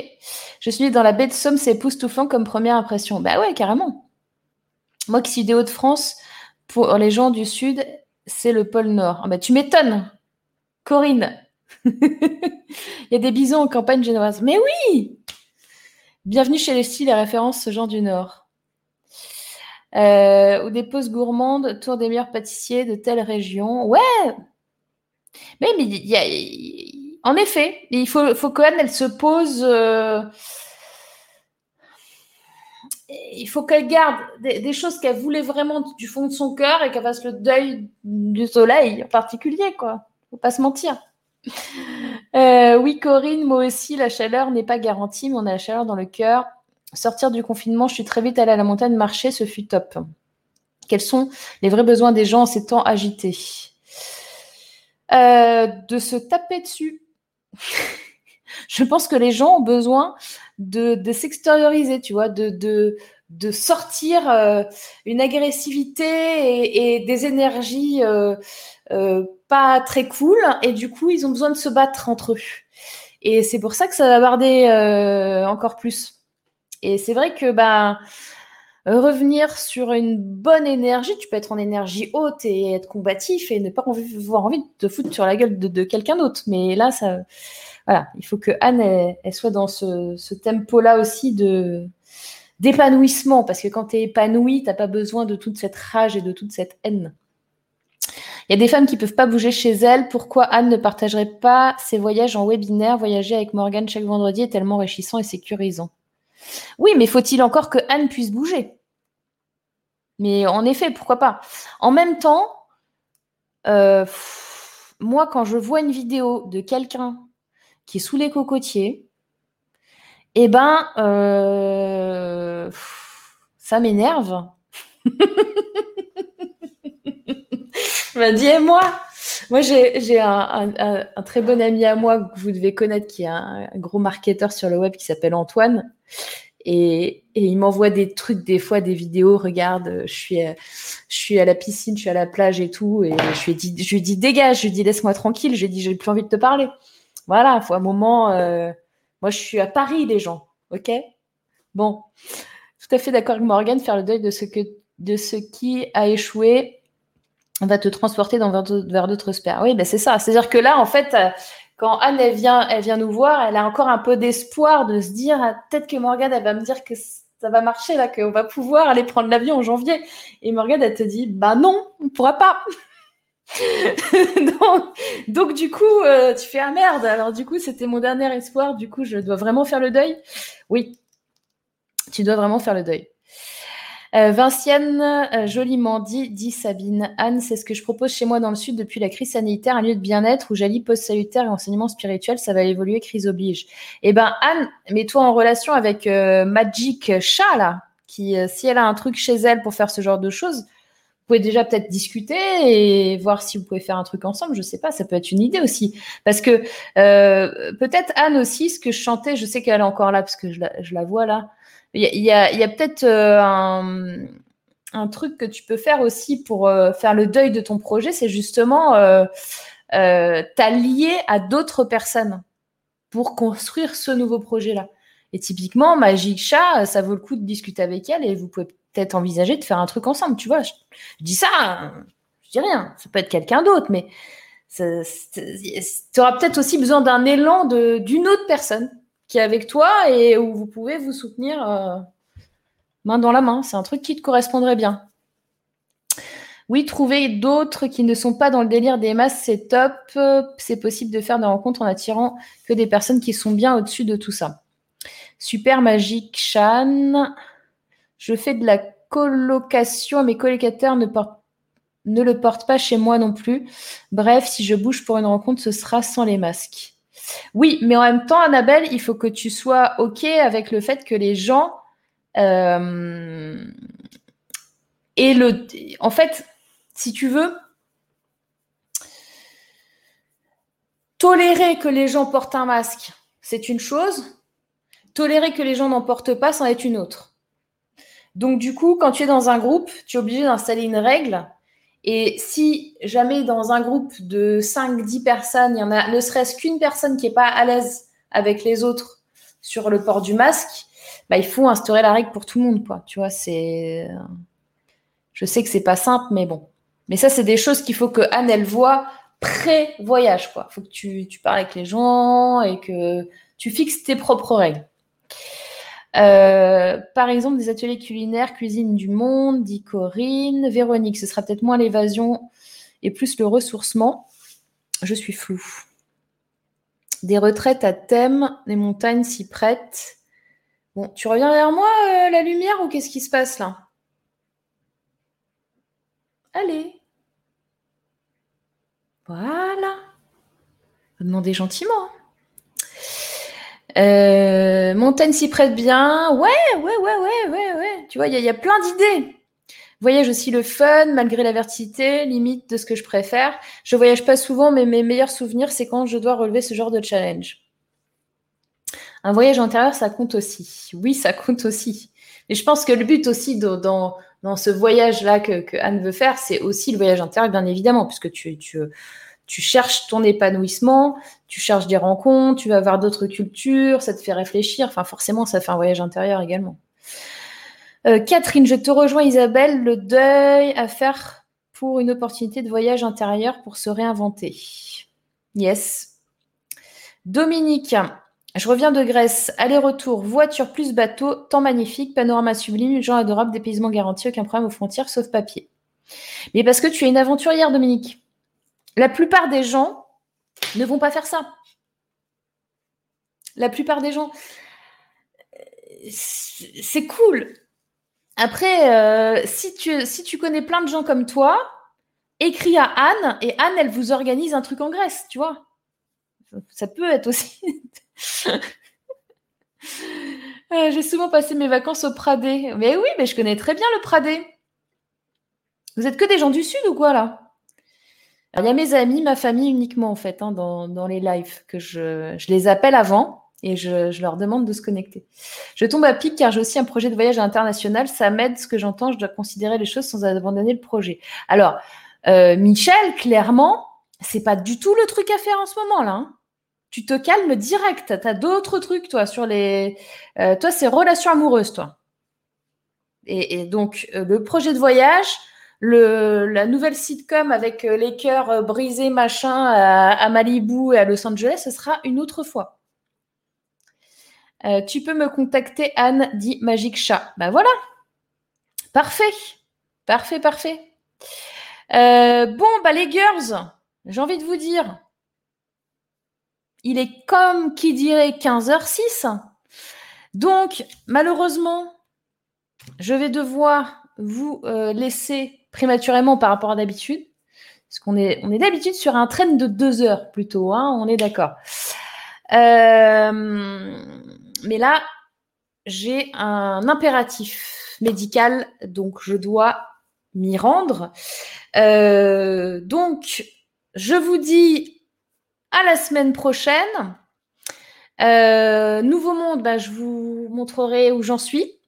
Je suis dans la baie de Somme, c'est époustouflant comme première impression. Bah ouais, carrément. Moi qui suis des Hauts-de-France, pour les gens du Sud, c'est le pôle Nord. Ah bah, tu m'étonnes. Corinne, Il y a des bisons en campagne génoise. Mais oui Bienvenue chez les styles et références ce genre du Nord. Euh, ou des pauses gourmandes, tour des meilleurs pâtissiers de telle région. Ouais Mais, y a, en effet, il faut, faut elle se pose. Euh, il faut qu'elle garde des, choses qu'elle voulait vraiment du fond de son cœur et qu'elle fasse le deuil du soleil en particulier, quoi. Faut pas se mentir. Euh, oui, Corinne, moi aussi, la chaleur n'est pas garantie, mais on a la chaleur dans le cœur. Sortir du confinement, je suis très vite allée à la montagne marcher, ce fut top. Quels sont les vrais besoins des gens en ces temps agités? Euh, De se taper dessus. je pense que les gens ont besoin de, s'extérioriser, tu vois, de, sortir euh, une agressivité et, des énergies pas très cool et du coup ils ont besoin de se battre entre eux. Et c'est pour ça que ça va barder euh, encore plus. Et c'est vrai que bah revenir sur une bonne énergie. Tu peux être en énergie haute et être combatif et ne pas avoir envie de te foutre sur la gueule de, quelqu'un d'autre. Mais là, ça, voilà, il faut que Anne elle, soit dans ce, tempo-là aussi de d'épanouissement, parce que quand tu es épanoui, tu pas besoin de toute cette rage et de toute cette haine. Il y a des femmes qui peuvent pas bouger chez elles. Pourquoi Anne ne partagerait pas ses voyages en webinaire Voyager avec Morgane chaque vendredi est tellement enrichissant et sécurisant. Oui, mais faut-il encore que Anne puisse bouger? Mais en effet, pourquoi pas? En même temps, euh, moi, quand je vois une vidéo de quelqu'un qui est sous les cocotiers, eh ben, euh, ça m'énerve. Dis, et moi? Moi, j'ai un, très bon ami à moi que vous devez connaître qui est un, gros marketeur sur le web qui s'appelle Antoine. Et, il m'envoie des trucs, des fois, des vidéos. Regarde, je suis, à la piscine, je suis à la plage et tout. Et je lui dis, je lui dis dégage, je lui dis, laisse-moi tranquille. Je lui dis, j'ai plus envie de te parler. Voilà, il faut un moment. Euh, moi, je suis à Paris, les gens. OK? Bon. Tout à fait d'accord avec Morgan, faire le deuil de ce, que, de ce qui a échoué va te transporter dans, vers d'autres sphères. Oui, ben c'est ça. C'est-à-dire que là, en fait, euh, quand Anne, elle vient, elle vient nous voir, elle a encore un peu d'espoir de se dire, ah, peut-être que Morgane, elle va me dire que ça va marcher, là, qu'on va pouvoir aller prendre l'avion en janvier. Et Morgane, elle te dit, bah non, on ne pourra pas. donc, du coup, euh, tu fais ah merde. Alors du coup, c'était mon dernier espoir. Du coup, je dois vraiment faire le deuil. Oui, tu dois vraiment faire le deuil. Euh, Vincienne, euh, joliment dit, dit Sabine. Anne, c'est ce que je propose chez moi dans le Sud depuis la crise sanitaire, un lieu de bien-être où j'allie post-salutaire et enseignement spirituel. Ça va évoluer, crise oblige. Eh ben, Anne, mets-toi en relation avec Magic Chat, là, qui, si elle a un truc chez elle pour faire ce genre de choses, pouvez déjà peut-être discuter et voir si vous pouvez faire un truc ensemble. Je sais pas, ça peut être une idée aussi. Parce que euh, peut-être Anne aussi, ce que je chantais, je sais qu'elle est encore là parce que je la, vois là. Il y a, peut-être euh, un, truc que tu peux faire aussi pour euh, faire le deuil de ton projet, c'est justement t'allier à d'autres personnes pour construire ce nouveau projet-là. Et typiquement, Magic Chat, ça vaut le coup de discuter avec elle et vous pouvez peut-être envisager de faire un truc ensemble, tu vois. Je, dis ça, je dis rien. Ça peut être quelqu'un d'autre, mais tu auras peut-être aussi besoin d'un élan d'une autre personne qui est avec toi et où vous pouvez vous soutenir euh, main dans la main. C'est un truc qui te correspondrait bien. Oui, trouver d'autres qui ne sont pas dans le délire des masses, c'est top. C'est possible de faire des rencontres en attirant que des personnes qui sont bien au-dessus de tout ça. Super magique, Chan. Je fais de la colocation, mes colocataires ne, ne le portent pas chez moi non plus. Bref, si je bouge pour une rencontre, ce sera sans les masques. Oui, mais en même temps, Annabelle, il faut que tu sois OK avec le fait que les gens euh, et le. En fait, si tu veux, tolérer que les gens portent un masque, c'est une chose. Tolérer que les gens n'en portent pas, c'en est une autre. Donc, du coup, quand tu es dans un groupe, tu es obligé d'installer une règle. Et si jamais dans un groupe de 5-10 personnes, il y en a ne serait-ce qu'une personne qui n'est pas à l'aise avec les autres sur le port du masque, bah, il faut instaurer la règle pour tout le monde. Quoi. Tu vois. Je sais que c'est pas simple, mais bon. Mais ça, c'est des choses qu'il faut que Anne, elle voit pré-voyage. Il faut que tu, tu parles avec les gens et que tu fixes tes propres règles. Euh, par exemple, des ateliers culinaires, cuisine du monde, dit Corinne. Véronique, ce sera peut-être moins l'évasion et plus le ressourcement. Je suis floue. Des retraites à thème, les montagnes s'y prêtent. Tu reviens vers moi, euh, la lumière, ou qu'est-ce qui se passe là? Allez. Voilà. Demandez gentiment. Euh, Montagne s'y prête bien. Ouais, ouais, ouais, ouais, ouais, ouais. Tu vois, il y, a plein d'idées. Voyage aussi le fun, malgré l'avertité, limite de ce que je préfère. Je voyage pas souvent, mais mes meilleurs souvenirs, c'est quand je dois relever ce genre de challenge. Un voyage intérieur, ça compte aussi. Oui, ça compte aussi. Mais je pense que le but aussi dans, dans, ce voyage-là que, que, Anne veut faire, c'est aussi le voyage intérieur, bien évidemment, puisque tu, tu, tu cherches ton épanouissement, tu cherches des rencontres, tu vas voir d'autres cultures, ça te fait réfléchir. Enfin, forcément, ça fait un voyage intérieur également. Euh, Catherine, je te rejoins Isabelle, le deuil à faire pour une opportunité de voyage intérieur pour se réinventer. Yes. Dominique, je reviens de Grèce, aller-retour, voiture plus bateau, temps magnifique, panorama sublime, gens adorables, dépaysement garanti, aucun problème aux frontières sauf papier. Mais parce que tu es une aventurière, Dominique. La plupart des gens ne vont pas faire ça. La plupart des gens, c'est cool. Après, euh, si, tu, connais plein de gens comme toi, écris à Anne et Anne, elle vous organise un truc en Grèce, tu vois. Ça peut être aussi. Euh, j'ai souvent passé mes vacances au Pradé. Mais oui, mais je connais très bien le Pradé. Vous êtes que des gens du Sud ou quoi là? Il y a mes amis, ma famille uniquement en fait, hein, dans, les lives, que je, je les appelle avant et je, leur demande de se connecter. Je tombe à pic car j'ai aussi un projet de voyage international. Ça m'aide ce que j'entends. Je dois considérer les choses sans abandonner le projet. Alors, euh, Michel, clairement, c'est pas du tout le truc à faire en ce moment là. Hein. Tu te calmes direct. Tu as d'autres trucs, toi, sur les. Euh, toi, c'est relations amoureuses, toi. Et, donc, euh, le projet de voyage, la nouvelle sitcom avec les cœurs brisés, machin, à, Malibu et à Los Angeles, ce sera une autre fois. Euh, tu peux me contacter, Anne, dit Magic Chat. Ben voilà. Parfait. Parfait, parfait. Euh, bon, bah les girls, j'ai envie de vous dire, il est comme qui dirait 15h06. Donc, malheureusement, je vais devoir vous euh, laisser prématurément par rapport à d'habitude. Parce qu'on est, on est d'habitude sur un train de deux heures plutôt, hein, on est d'accord. Euh, mais là, j'ai un impératif médical, donc je dois m'y rendre. Euh, donc, je vous dis à la semaine prochaine. Euh, Nouveau Monde, bah, je vous montrerai où j'en suis.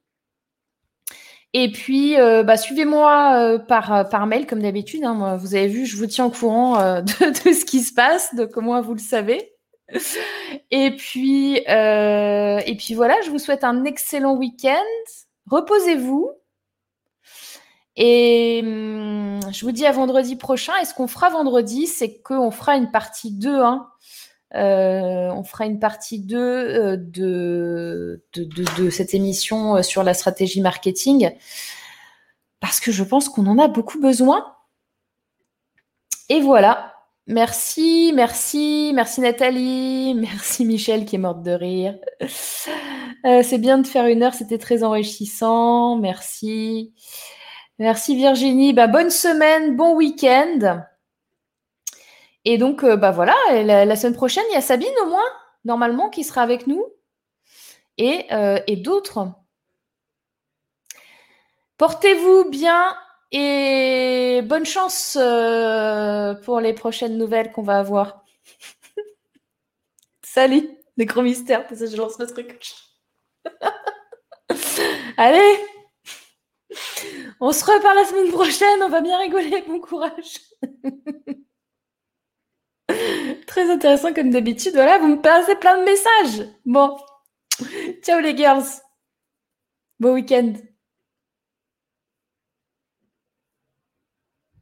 Et puis, euh, bah, suivez-moi par, par mail, comme d'habitude. Hein. vous avez vu, je vous tiens au courant de, ce qui se passe, de comment vous le savez. et puis, euh, et puis voilà, je vous souhaite un excellent week-end. Reposez-vous. Et hum, je vous dis à vendredi prochain. Et ce qu'on fera vendredi, c'est qu'on fera une partie 2. Euh, on fera une partie 2 euh, de, de, de, cette émission sur la stratégie marketing. Parce que je pense qu'on en a beaucoup besoin. Et voilà. Merci, merci, merci Nathalie, merci Michel qui est morte de rire. Euh, c'est bien de faire une heure, c'était très enrichissant. Merci. Merci Virginie. Bah, bonne semaine, bon week-end. Et donc, euh, bah voilà, la, semaine prochaine, il y a Sabine au moins, normalement, qui sera avec nous. Et, euh, d'autres. Portez-vous bien et bonne chance euh, pour les prochaines nouvelles qu'on va avoir. Salut, les gros mystères, parce que je lance le truc. Allez, on se reparle la semaine prochaine, on va bien rigoler, bon courage. Très intéressant comme d'habitude, voilà, vous me passez plein de messages. Bon, ciao les girls, bon week-end.